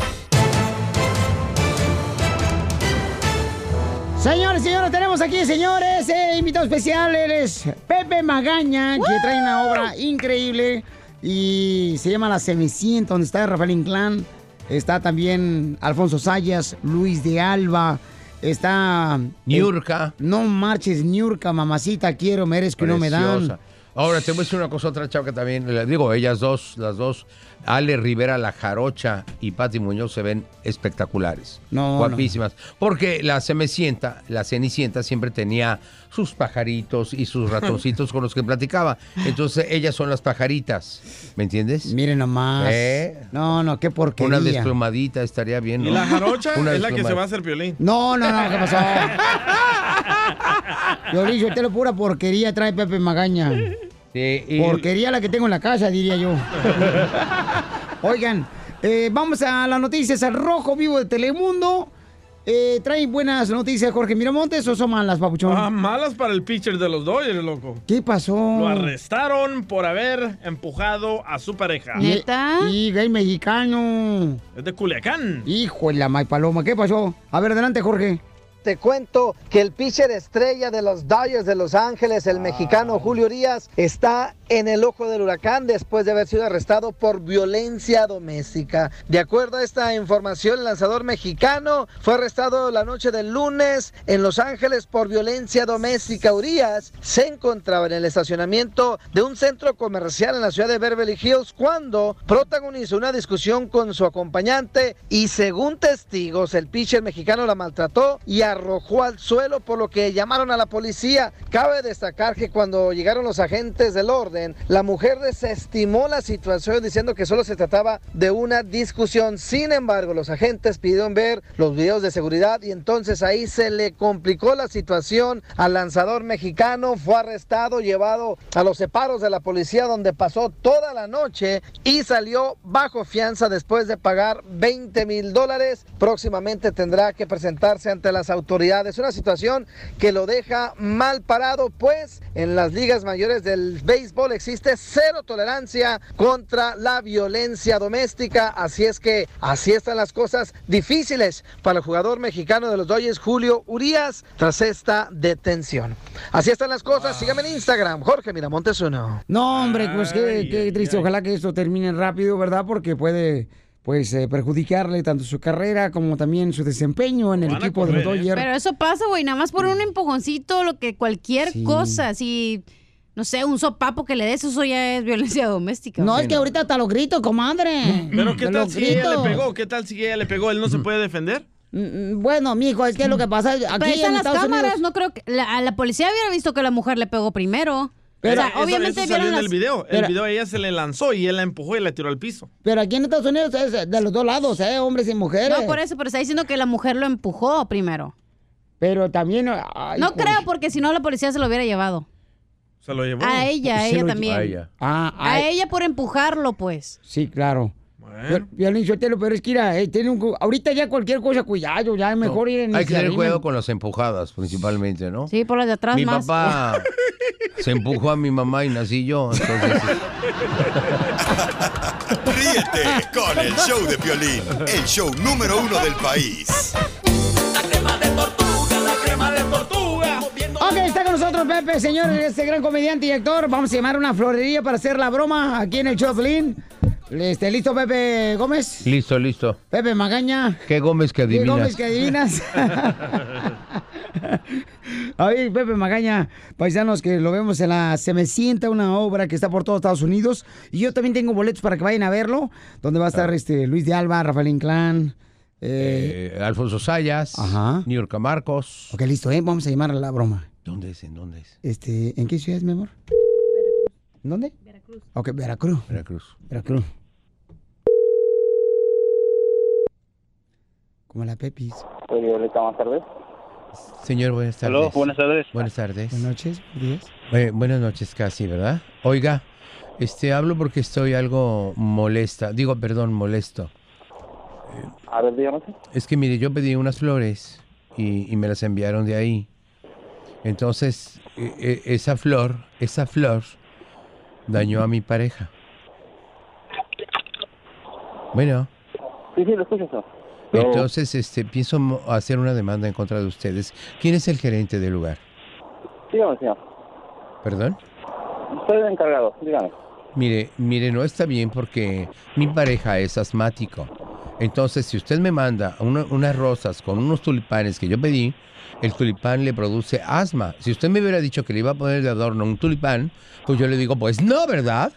Speaker 2: Señores, señores, tenemos aquí, señores, eh, invitado especial, él es Pepe Magaña, que trae una obra increíble y se llama La Cenicienta, donde está Rafael Inclán, está también Alfonso Sayas, Luis de Alba, está...
Speaker 22: Niurka.
Speaker 2: no marches, Niurka, mamacita, quiero, merezco y no me dan.
Speaker 22: Ahora te voy a decir una cosa, otra chava que también, le digo, ellas dos, las dos, Ale Rivera, La Jarocha y Patti Muñoz se ven espectaculares.
Speaker 2: No,
Speaker 22: Guapísimas. Porque la Cenicienta, la Cenicienta siempre tenía sus pajaritos y sus ratoncitos con los que platicaba. Entonces ellas son las pajaritas, ¿me entiendes?
Speaker 2: Miren nomás.
Speaker 22: ¿Eh?
Speaker 2: No, no, qué porquería.
Speaker 22: Una desplumadita estaría bien, ¿no?
Speaker 3: Y la jarocha
Speaker 22: Una
Speaker 3: es la que se va a hacer violín.
Speaker 2: No, no, no, ¿qué pasó? Yo le yo te lo pura porquería trae Pepe Magaña.
Speaker 22: Sí, y-
Speaker 2: Porquería la que tengo en la casa, diría yo. Oigan, eh, vamos a las noticias al rojo vivo de Telemundo. Eh, ¿Trae buenas noticias Jorge Miramontes o son malas, papuchón?
Speaker 3: Ah, malas para el pitcher de los Dodgers, loco.
Speaker 2: ¿Qué pasó?
Speaker 3: Lo arrestaron por haber empujado a su pareja.
Speaker 2: Y, y gay mexicano.
Speaker 3: Es de Culiacán.
Speaker 2: Hijo de la May Paloma, ¿qué pasó? A ver, adelante, Jorge.
Speaker 5: Te cuento que el pitcher estrella de los Dodgers de Los Ángeles, el mexicano Julio Urias, está en el ojo del huracán después de haber sido arrestado por violencia doméstica. De acuerdo a esta información, el lanzador mexicano fue arrestado la noche del lunes en Los Ángeles por violencia doméstica. Urias se encontraba en el estacionamiento de un centro comercial en la ciudad de Beverly Hills cuando protagonizó una discusión con su acompañante y según testigos el pitcher mexicano la maltrató y arrojó al suelo por lo que llamaron a la policía. Cabe destacar que cuando llegaron los agentes del orden, la mujer desestimó la situación diciendo que solo se trataba de una discusión. Sin embargo, los agentes pidieron ver los videos de seguridad y entonces ahí se le complicó la situación al lanzador mexicano. Fue arrestado, llevado a los separos de la policía donde pasó toda la noche y salió bajo fianza después de pagar 20 mil dólares. Próximamente tendrá que presentarse ante las autoridades. Una situación que lo deja mal parado, pues en las ligas mayores del béisbol existe cero tolerancia contra la violencia doméstica. Así es que así están las cosas difíciles para el jugador mexicano de los Dodgers, Julio Urias, tras esta detención. Así están las cosas. Sígame en Instagram, Jorge Miramontes uno.
Speaker 2: No, hombre, pues qué, qué triste. Ojalá que esto termine rápido, ¿verdad? Porque puede pues eh, perjudicarle tanto su carrera como también su desempeño en el equipo de los Dodgers.
Speaker 7: Pero eso pasa, güey, nada más por un empujoncito, lo que cualquier
Speaker 2: Sí.
Speaker 7: cosa, si, no sé, un sopapo que le des, eso ya es violencia doméstica.
Speaker 2: No,
Speaker 7: güey.
Speaker 2: es que ahorita hasta los gritos, comadre.
Speaker 3: Pero ¿qué tal si ella le pegó? ¿Qué tal si ella le pegó? ¿Él no se puede defender?
Speaker 2: Mm, Bueno, mijo, es que lo que pasa es
Speaker 7: Pero
Speaker 2: aquí
Speaker 7: ahí están
Speaker 2: en
Speaker 7: las
Speaker 2: Estados
Speaker 7: cámaras,
Speaker 2: Unidos.
Speaker 7: no creo que... La, a la policía hubiera visto que la mujer le pegó primero.
Speaker 3: Pero
Speaker 7: o sea, obviamente
Speaker 3: eso
Speaker 7: vieron
Speaker 3: salió en
Speaker 7: las...
Speaker 3: el video. El
Speaker 2: Pero-
Speaker 3: video ella se le lanzó y él la empujó y la tiró al piso.
Speaker 2: Pero aquí en Estados Unidos es de los dos lados, ¿eh? Hombres y mujeres.
Speaker 7: No, por eso, pero está diciendo que la mujer lo empujó primero.
Speaker 2: Pero también... ay,
Speaker 7: no creo, porque si no la policía se lo hubiera llevado.
Speaker 3: Se lo llevó.
Speaker 7: A ella, a ella también.
Speaker 22: A ella.
Speaker 2: Ah,
Speaker 7: A
Speaker 2: ay,
Speaker 7: ella por empujarlo, pues.
Speaker 2: Sí, claro. Pero, Piolín Sotelo, pero es que mira, eh, tiene un ahorita ya cualquier cosa, cuidado, ya es mejor ir en
Speaker 22: Hay que tener cuidado con las empujadas, principalmente, ¿no?
Speaker 7: Sí, por las de atrás
Speaker 22: Mi
Speaker 7: más.
Speaker 22: papá se empujó a mi mamá y nací yo, entonces...
Speaker 6: Ríete con el show de Piolín, el show número uno del país.
Speaker 2: Ok, está con nosotros Pepe, señores, este gran comediante y actor. Vamos a llamar a una florería para hacer la broma aquí en el Piolín. Este, ¿Listo, Pepe Gómez?
Speaker 22: Listo, listo.
Speaker 2: Pepe Magaña.
Speaker 22: ¿Qué Gómez que
Speaker 2: ¿Qué
Speaker 22: adivinas?
Speaker 2: Gómez que adivinas? Ay, Pepe Magaña, paisanos que lo vemos en la Se me sienta una obra que está por todo Estados Unidos. Y yo también tengo boletos para que vayan a verlo, donde va a estar este Luis de Alba, Rafael Inclán. Eh,
Speaker 22: Eh, Alfonso Sayas,
Speaker 2: Ajá.
Speaker 22: Niurka Marcos.
Speaker 2: ok, listo, ¿eh? Vamos a llamar a la broma.
Speaker 22: ¿Dónde es? ¿En dónde es?
Speaker 2: Este, ¿En qué ciudad es, mi amor? ¿Dónde? Veracruz. Ok, Veracruz.
Speaker 22: Veracruz.
Speaker 2: Veracruz. Como la Pepis.
Speaker 18: buenas tardes.
Speaker 22: Señor, buenas tardes.
Speaker 18: Aló, buenas tardes.
Speaker 22: Buenas tardes.
Speaker 2: Buenas noches, días.
Speaker 22: Eh, buenas noches casi, ¿verdad? Oiga, este, hablo porque estoy algo molesta. Digo, perdón, molesto.
Speaker 18: A ver, dígame.
Speaker 22: Es que mire, yo pedí unas flores y, y me las enviaron de ahí. Entonces, e- e- esa flor, esa flor dañó a mi pareja. Bueno,
Speaker 18: Sí, sí, lo escucho.
Speaker 22: Entonces, este, pienso mo- hacer una demanda en contra de ustedes. ¿Quién es el gerente del lugar?
Speaker 18: Dígame, señor.
Speaker 22: ¿Perdón?
Speaker 18: Soy el encargado, dígame.
Speaker 22: Mire, mire, no está bien porque mi pareja es asmático. Entonces, si usted me manda una- unas rosas con unos tulipanes que yo pedí, el tulipán le produce asma. Si usted me hubiera dicho que le iba a poner de adorno un tulipán, pues yo le digo, pues no, ¿verdad?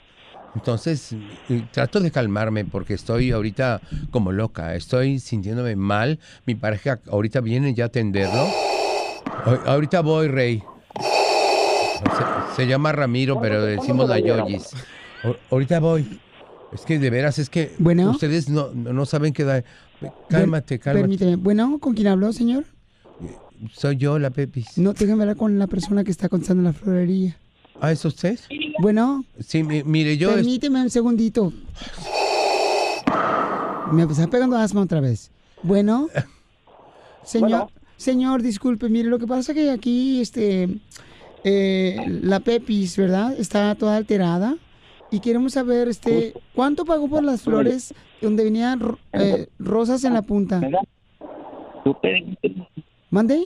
Speaker 22: Entonces, eh, trato de calmarme porque estoy ahorita como loca, estoy sintiéndome mal. Mi pareja ahorita viene ya a atenderlo. Ahorita voy, Rey. Se, se llama Ramiro, pero decimos la Yoyis. Ahorita voy. Es que de veras, es que
Speaker 2: Bueno.
Speaker 22: ustedes no, no saben qué da. Cálmate, cálmate.
Speaker 2: Permíteme. Bueno, ¿con quién habló, señor?
Speaker 22: Soy yo, la Pepis.
Speaker 2: No, déjame hablar con la persona que está contestando en la florería.
Speaker 22: ¿Ah, es usted?
Speaker 2: Bueno,
Speaker 22: Sí, mi- mire, yo... es-
Speaker 2: permíteme un segundito. Me está pegando asma otra vez. Bueno, señor,
Speaker 18: Bueno.
Speaker 2: señor, disculpe, mire, lo que pasa es que aquí, este, eh, la Pepis, ¿verdad? Está toda alterada y queremos saber, este, ¿cuánto pagó por las flores donde venían eh, rosas en la punta? ¿Mande?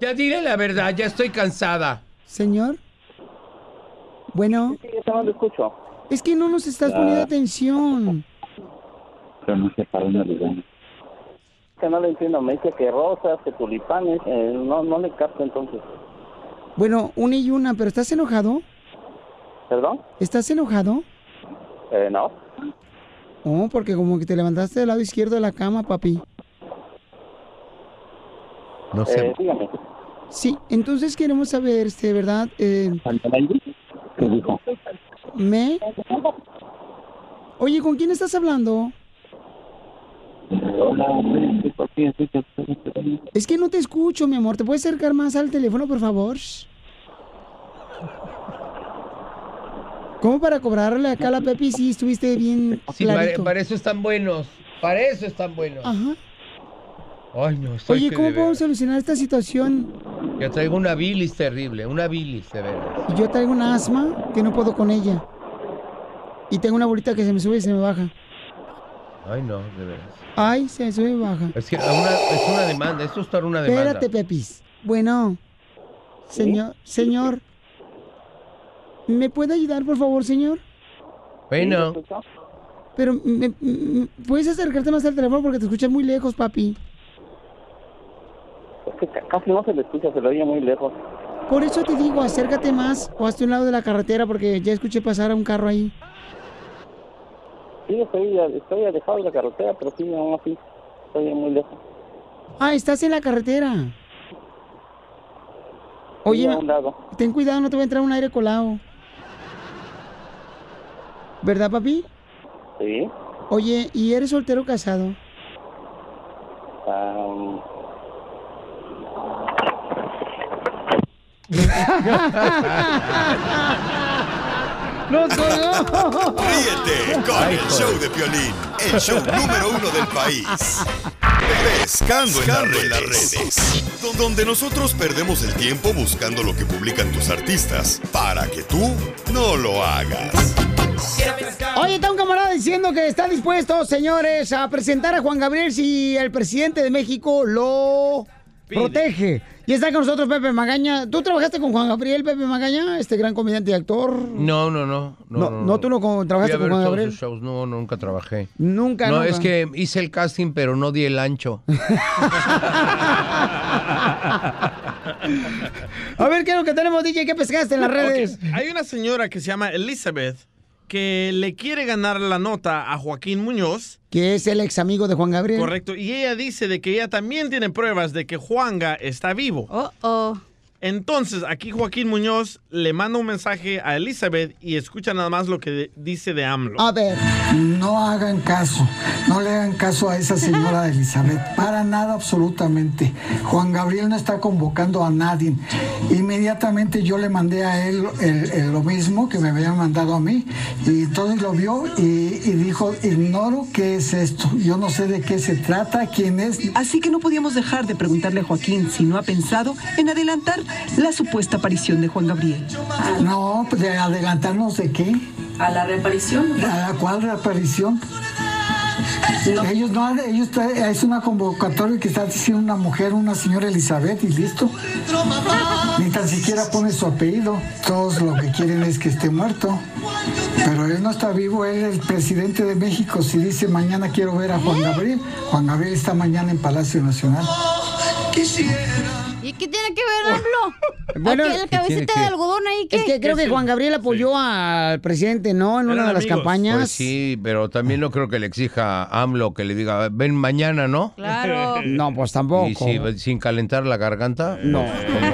Speaker 22: Ya diré la verdad, ya estoy cansada.
Speaker 2: Señor. Bueno.
Speaker 18: no lo escucho.
Speaker 2: Es que no nos estás poniendo
Speaker 18: Ah.
Speaker 2: atención.
Speaker 18: Pero no sé para dónde le Que no le entiendo, me dice que rosas, que tulipanes, eh, no, no le capto entonces.
Speaker 2: Bueno, una y una, pero ¿estás enojado?
Speaker 18: ¿Perdón?
Speaker 2: ¿Estás enojado?
Speaker 18: Eh, no.
Speaker 2: Oh, porque como que te levantaste del lado izquierdo de la cama, papi.
Speaker 22: No
Speaker 18: Eh, dígame.
Speaker 2: Sí, entonces queremos saber, este, ¿verdad? Eh,
Speaker 18: ¿Qué dijo?
Speaker 2: ¿Me? Oye, ¿con quién estás hablando? Es que no te escucho, mi amor. ¿Te puedes acercar más al teléfono, por favor? ¿Cómo para cobrarle acá a la Pepi si estuviste bien
Speaker 22: Sí, para, para eso están buenos. Para eso están buenos.
Speaker 2: Ajá.
Speaker 22: Ay, no, estoy
Speaker 2: Oye, ¿cómo
Speaker 22: de
Speaker 2: podemos solucionar esta situación?
Speaker 22: Ya traigo una bilis terrible, una bilis de veras.
Speaker 2: Y Yo traigo un asma que no puedo con ella. Y tengo una bolita que se me sube y se me baja.
Speaker 22: Ay, no, de veras.
Speaker 2: Ay, se me sube y baja.
Speaker 22: Es que una- es una demanda, esto es una demanda.
Speaker 2: Espérate, Pepis. Bueno, señor, señor. ¿Me puede ayudar, por favor, señor?
Speaker 22: Bueno,
Speaker 2: Pero, me- me- ¿puedes acercarte más al teléfono porque te escuchas muy lejos, papi?
Speaker 18: Es que ca- casi no se le escucha, se le oye muy lejos.
Speaker 2: Por eso te digo, acércate más o hazte un lado de la carretera porque ya escuché pasar a un carro ahí.
Speaker 18: Sí, estoy, estoy alejado de la carretera, pero sí, aún así, estoy muy lejos.
Speaker 2: Ah, estás en la carretera. Oye, ten cuidado, no te va a entrar un aire colado. ¿Verdad, papi?
Speaker 18: Sí.
Speaker 2: Oye, ¿y eres soltero o casado? ¡No colgó!
Speaker 6: Ríete con el show de Piolín, el show número uno del país. Pescando, en, las redes, donde nosotros perdemos el tiempo buscando lo que publican tus artistas para que tú no lo hagas.
Speaker 2: Oye, está un camarada diciendo que está dispuesto, señores, a presentar a Juan Gabriel si el presidente de México lo protege. Y está con nosotros Pepe Magaña. ¿Tú trabajaste con Juan Gabriel, Pepe Magaña, este gran comediante y actor?
Speaker 22: no, no, no.
Speaker 2: No, no, tú no con- trabajaste con Juan Gabriel.
Speaker 22: shows. No, nunca trabajé.
Speaker 2: Nunca,
Speaker 22: No,
Speaker 2: nunca.
Speaker 22: es que hice el casting, pero no di el ancho.
Speaker 2: A ver, ¿qué es lo que tenemos, DJ? ¿Qué pescaste en las redes?
Speaker 3: Hay una señora que se llama Elizabeth que le quiere ganar la nota a Joaquín Muñoz.
Speaker 2: Que es el ex amigo de Juan Gabriel.
Speaker 3: Correcto. Y ella dice de que ella también tiene pruebas de que Juanga está vivo.
Speaker 7: Oh, oh.
Speaker 3: Entonces, aquí Joaquín Muñoz le manda un mensaje a Elizabeth y escucha nada más lo que de- dice de AMLO.
Speaker 2: A ver.
Speaker 28: No hagan caso, no le hagan caso a esa señora Elizabeth, para nada absolutamente. Juan Gabriel no está convocando a nadie. Inmediatamente yo le mandé a él el- el- lo mismo que me había mandado a mí y entonces lo vio y, y dijo, ignoro qué es esto, yo no sé de qué se trata, quién es.
Speaker 29: Así que no podíamos dejar de preguntarle a Joaquín si no ha pensado en adelantar la supuesta aparición de Juan Gabriel.
Speaker 28: No, pues, de adelantarnos de qué.
Speaker 29: a la reaparición.
Speaker 28: ¿A la cual reaparición? Ellos no, han- ellos es una convocatoria que está diciendo una mujer, una señora Elizabeth y listo. Ni tan siquiera pone su apellido. Todos lo que quieren es que esté muerto. Pero él no está vivo, él es el presidente de México. Si dice mañana quiero ver a Juan Gabriel, Juan Gabriel está mañana en Palacio Nacional.
Speaker 7: ¿Y qué tiene que ver AMLO?
Speaker 2: Bueno,
Speaker 7: Aquel cabecita de algodón ahí que
Speaker 2: Es que creo que Juan Gabriel apoyó al presidente, ¿no? En una de las campañas.
Speaker 22: Pues sí, pero también no creo que le exija a AMLO que le diga, ven mañana, ¿no?
Speaker 7: Claro.
Speaker 2: No, pues tampoco.
Speaker 22: Y si- sin calentar la garganta.
Speaker 2: No.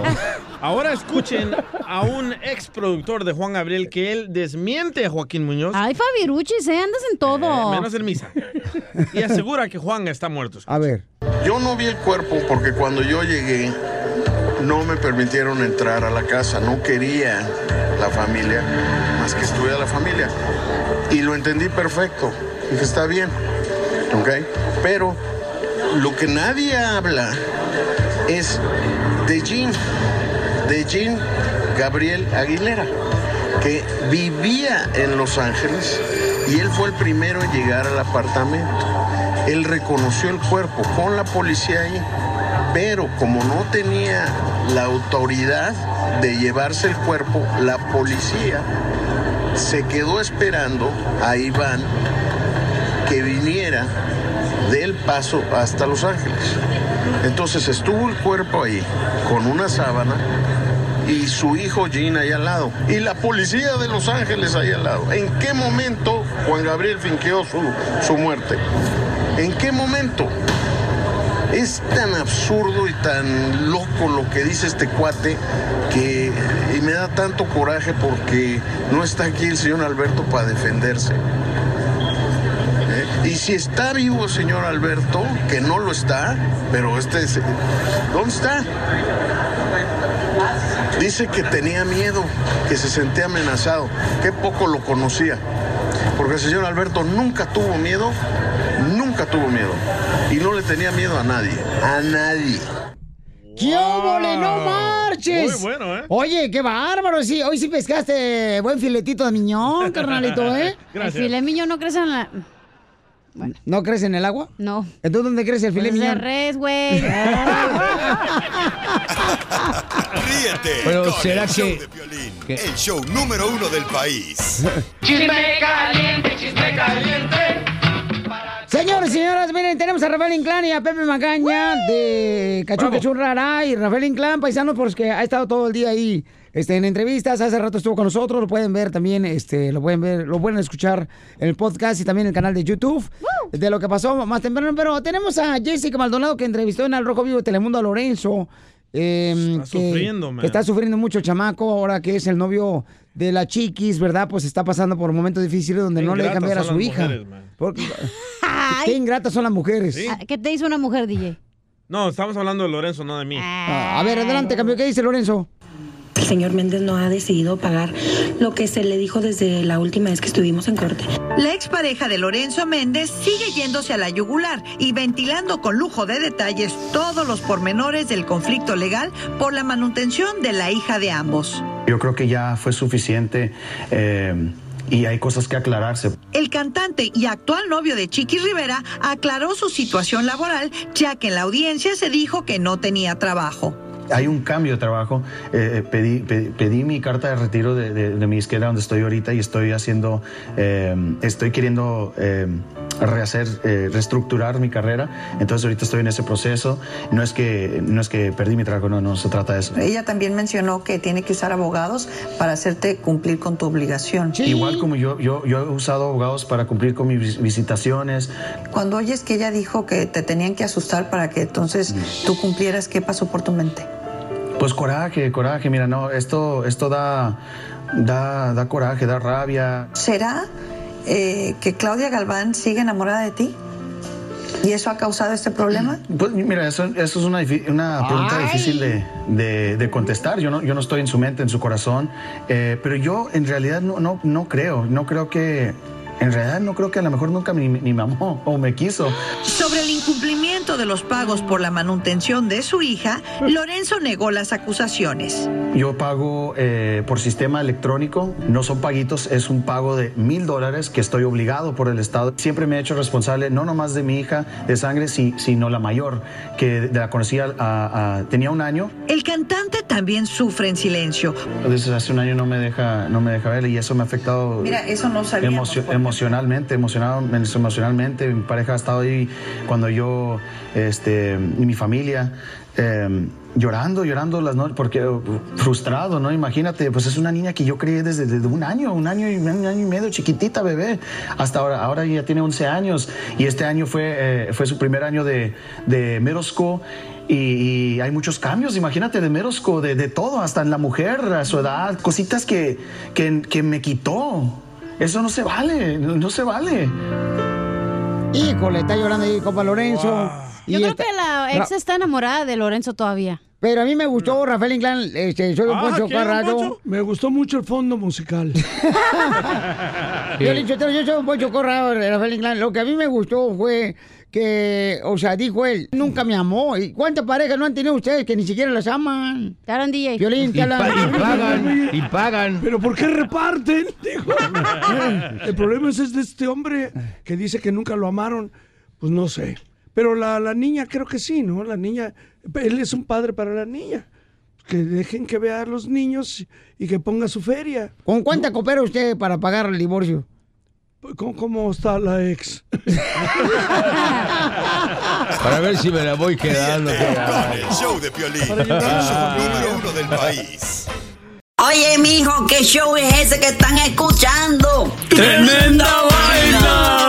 Speaker 3: Ahora escuchen a un ex productor de Juan Gabriel que él desmiente a Joaquín Muñoz.
Speaker 7: Ay, Fabiruchis, ¿eh? Andas en todo.
Speaker 3: eh, menos en misa. Y asegura que Juan está muerto.
Speaker 2: A ver.
Speaker 30: Yo no vi el cuerpo porque cuando yo llegué no me permitieron entrar a la casa, no quería la familia, más que estuviera la familia. Y lo entendí perfecto, dije, está bien, ¿ok? Pero lo que nadie habla es de Jean, de Jean Gabriel Aguilera, que vivía en Los Ángeles y él fue el primero en llegar al apartamento. Él reconoció el cuerpo con la policía ahí, pero como no tenía la autoridad de llevarse el cuerpo, la policía se quedó esperando a Iván que viniera del paso hasta Los Ángeles. Entonces estuvo el cuerpo ahí con una sábana y su hijo Jean ahí al lado y la policía de Los Ángeles ahí al lado. ¿En qué momento Juan Gabriel finqueó su, su muerte? ¿En qué momento? Es tan absurdo y tan loco lo que dice este cuate que y me da tanto coraje porque no está aquí el señor Alberto para defenderse. ¿Eh? Y si está vivo el señor Alberto, que no lo está, pero este es- ¿dónde está? Dice que tenía miedo, que se sentía amenazado. Qué poco lo conocía. Porque el señor Alberto nunca tuvo miedo, nunca tuvo miedo. Y no le tenía miedo a nadie. A nadie.
Speaker 2: ¡Qué óvole, no marches!
Speaker 3: Muy bueno, ¿eh?
Speaker 2: Oye, qué bárbaro, sí. Hoy sí pescaste buen filetito de miñón, carnalito, ¿eh?
Speaker 7: El filet miñón no crece en la...
Speaker 2: ¿No crece en el agua?
Speaker 7: No.
Speaker 2: ¿Entonces dónde crece el filet
Speaker 7: Pues
Speaker 2: miñón?
Speaker 7: res, güey.
Speaker 6: Ríete
Speaker 22: Pero
Speaker 6: con
Speaker 22: ¿será
Speaker 6: el show
Speaker 22: que-
Speaker 6: de Piolín, el show número uno del país.
Speaker 10: Chisme caliente, chisme caliente.
Speaker 2: Señores y señoras, miren, tenemos a Rafael Inclán y a Pepe Magaña de Cachún Rara y Rafael Inclán, paisanos, porque ha estado todo el día ahí este, en entrevistas, hace rato estuvo con nosotros, lo pueden ver también, este, lo pueden ver, lo pueden escuchar en el podcast y también en el canal de YouTube de lo que pasó más temprano, pero tenemos a Jessica Maldonado que entrevistó en el Rojo Vivo de Telemundo a Lorenzo. eh,
Speaker 3: Está
Speaker 2: que-
Speaker 3: sufriendo, man.
Speaker 2: que está sufriendo mucho el chamaco ahora que es el novio de la chiquis, ¿verdad? Pues está pasando por momentos difíciles donde
Speaker 3: Qué
Speaker 2: no le dejan ver a su hija.
Speaker 3: man.
Speaker 2: Porque- Qué ingratas son las mujeres.
Speaker 7: Ah, ¿Qué te hizo una mujer, DJ?
Speaker 3: No, estamos hablando de Lorenzo, no de mí.
Speaker 2: Ah, a ver, adelante, cambio. ¿Qué dice Lorenzo?
Speaker 31: El señor Méndez no ha decidido pagar lo que se le dijo desde la última vez que estuvimos en corte.
Speaker 27: La expareja de Lorenzo Méndez sigue yéndose a la yugular y ventilando con lujo de detalles todos los pormenores del conflicto legal por la manutención de la hija de ambos.
Speaker 32: Yo creo que ya fue suficiente eh, y hay cosas que aclararse.
Speaker 27: El cantante y actual novio de Chiqui Rivera aclaró su situación laboral, ya que en la audiencia se dijo que no tenía trabajo.
Speaker 32: Hay un cambio de trabajo. Eh, pedí, pe- pedí mi carta de retiro de, de- de mi disquera donde estoy ahorita y estoy haciendo, eh, estoy queriendo eh, rehacer, eh, reestructurar mi carrera. Entonces ahorita estoy en ese proceso. No es que, no es que perdí mi trabajo, no, no se trata de eso.
Speaker 27: Ella también mencionó que tiene que usar abogados para hacerte cumplir con tu obligación.
Speaker 32: Igual como yo, yo, yo he usado abogados para cumplir con mis vis- visitaciones.
Speaker 27: Cuando oyes que ella dijo que te tenían que asustar para que entonces tú cumplieras, ¿qué pasó por tu mente?
Speaker 32: Pues coraje, coraje. Mira, no, esto, esto da, da, da coraje, da rabia.
Speaker 27: ¿Será eh, que Claudia Galván sigue enamorada de ti? ¿Y eso ha causado este problema?
Speaker 32: Pues mira, eso, eso es una, una pregunta
Speaker 27: Ay.
Speaker 32: difícil de, de- de contestar. Yo no, yo no estoy en su mente, en su corazón. Eh, pero yo en realidad no, no, no creo. No creo que, en realidad no creo que a lo mejor nunca ni, ni me amó o me quiso.
Speaker 27: Sobre el incumplimiento de los pagos por la manutención de su hija, Lorenzo negó las acusaciones.
Speaker 32: Yo pago eh, por sistema electrónico, no son paguitos, es un pago de mil dólares que estoy obligado por el Estado. Siempre me he hecho responsable no nomás de mi hija de sangre, si- sino la mayor, que la conocía, a- a- tenía un año.
Speaker 27: El cantante también sufre en silencio.
Speaker 32: Desde hace un año no me deja, no me deja ver y eso me ha afectado
Speaker 27: Mira, eso no sabíamos,
Speaker 32: emocionalmente, emocionado, emocionalmente. Mi pareja ha estado ahí cuando yo, este, mi familia, eh, llorando, llorando las noches, porque uh, frustrado, ¿no? Imagínate, pues es una niña que yo crié desde, desde un año, un año y un año y medio, chiquitita, bebé, hasta ahora, ahora ya tiene 11 años y este año fue, eh, fue su primer año de, de school. Y, hay muchos cambios, imagínate, de school, de, de todo, hasta en la mujer, a su edad, cositas que, que, que me quitó. Eso no se vale, no, no se vale.
Speaker 2: Híjole, está llorando ahí, compa Lorenzo.
Speaker 7: Yo
Speaker 2: Y
Speaker 7: creo
Speaker 2: está-
Speaker 7: que la ex
Speaker 2: Ra-
Speaker 7: está enamorada de Lorenzo todavía.
Speaker 2: Pero a mí me gustó Rafael Inclán, este, soy un
Speaker 21: Ah,
Speaker 2: Poncho
Speaker 21: ¿qué, don
Speaker 2: Corrado.
Speaker 21: Me gustó mucho el fondo musical.
Speaker 2: Yo, le dicho, yo soy un Poncho Corrado, Rafael Inclán. Lo que a mí me gustó fue que, o sea, dijo él, nunca me amó. ¿Y cuántas parejas no han tenido ustedes que ni siquiera las aman?
Speaker 7: Te hablan DJ.
Speaker 2: Violín, te
Speaker 22: Y,
Speaker 2: hablan.
Speaker 22: pa- y pagan, y pagan.
Speaker 21: ¿Pero por qué reparten? Dijo. El problema es, es de este hombre que dice que nunca lo amaron. Pues no sé. Pero la, la niña creo que sí, ¿no? La niña, él es un padre para la niña. Que dejen que vea a los niños y que ponga su feria.
Speaker 2: ¿Con cuánta coopera usted para pagar el divorcio?
Speaker 21: ¿Cómo, cómo está la ex?
Speaker 22: Para ver si me la voy quedando.
Speaker 6: Con el show de Piolín, el show número uno del país.
Speaker 33: Oye, mijo, ¿qué show es ese que están escuchando?
Speaker 10: ¡Tremenda vaina!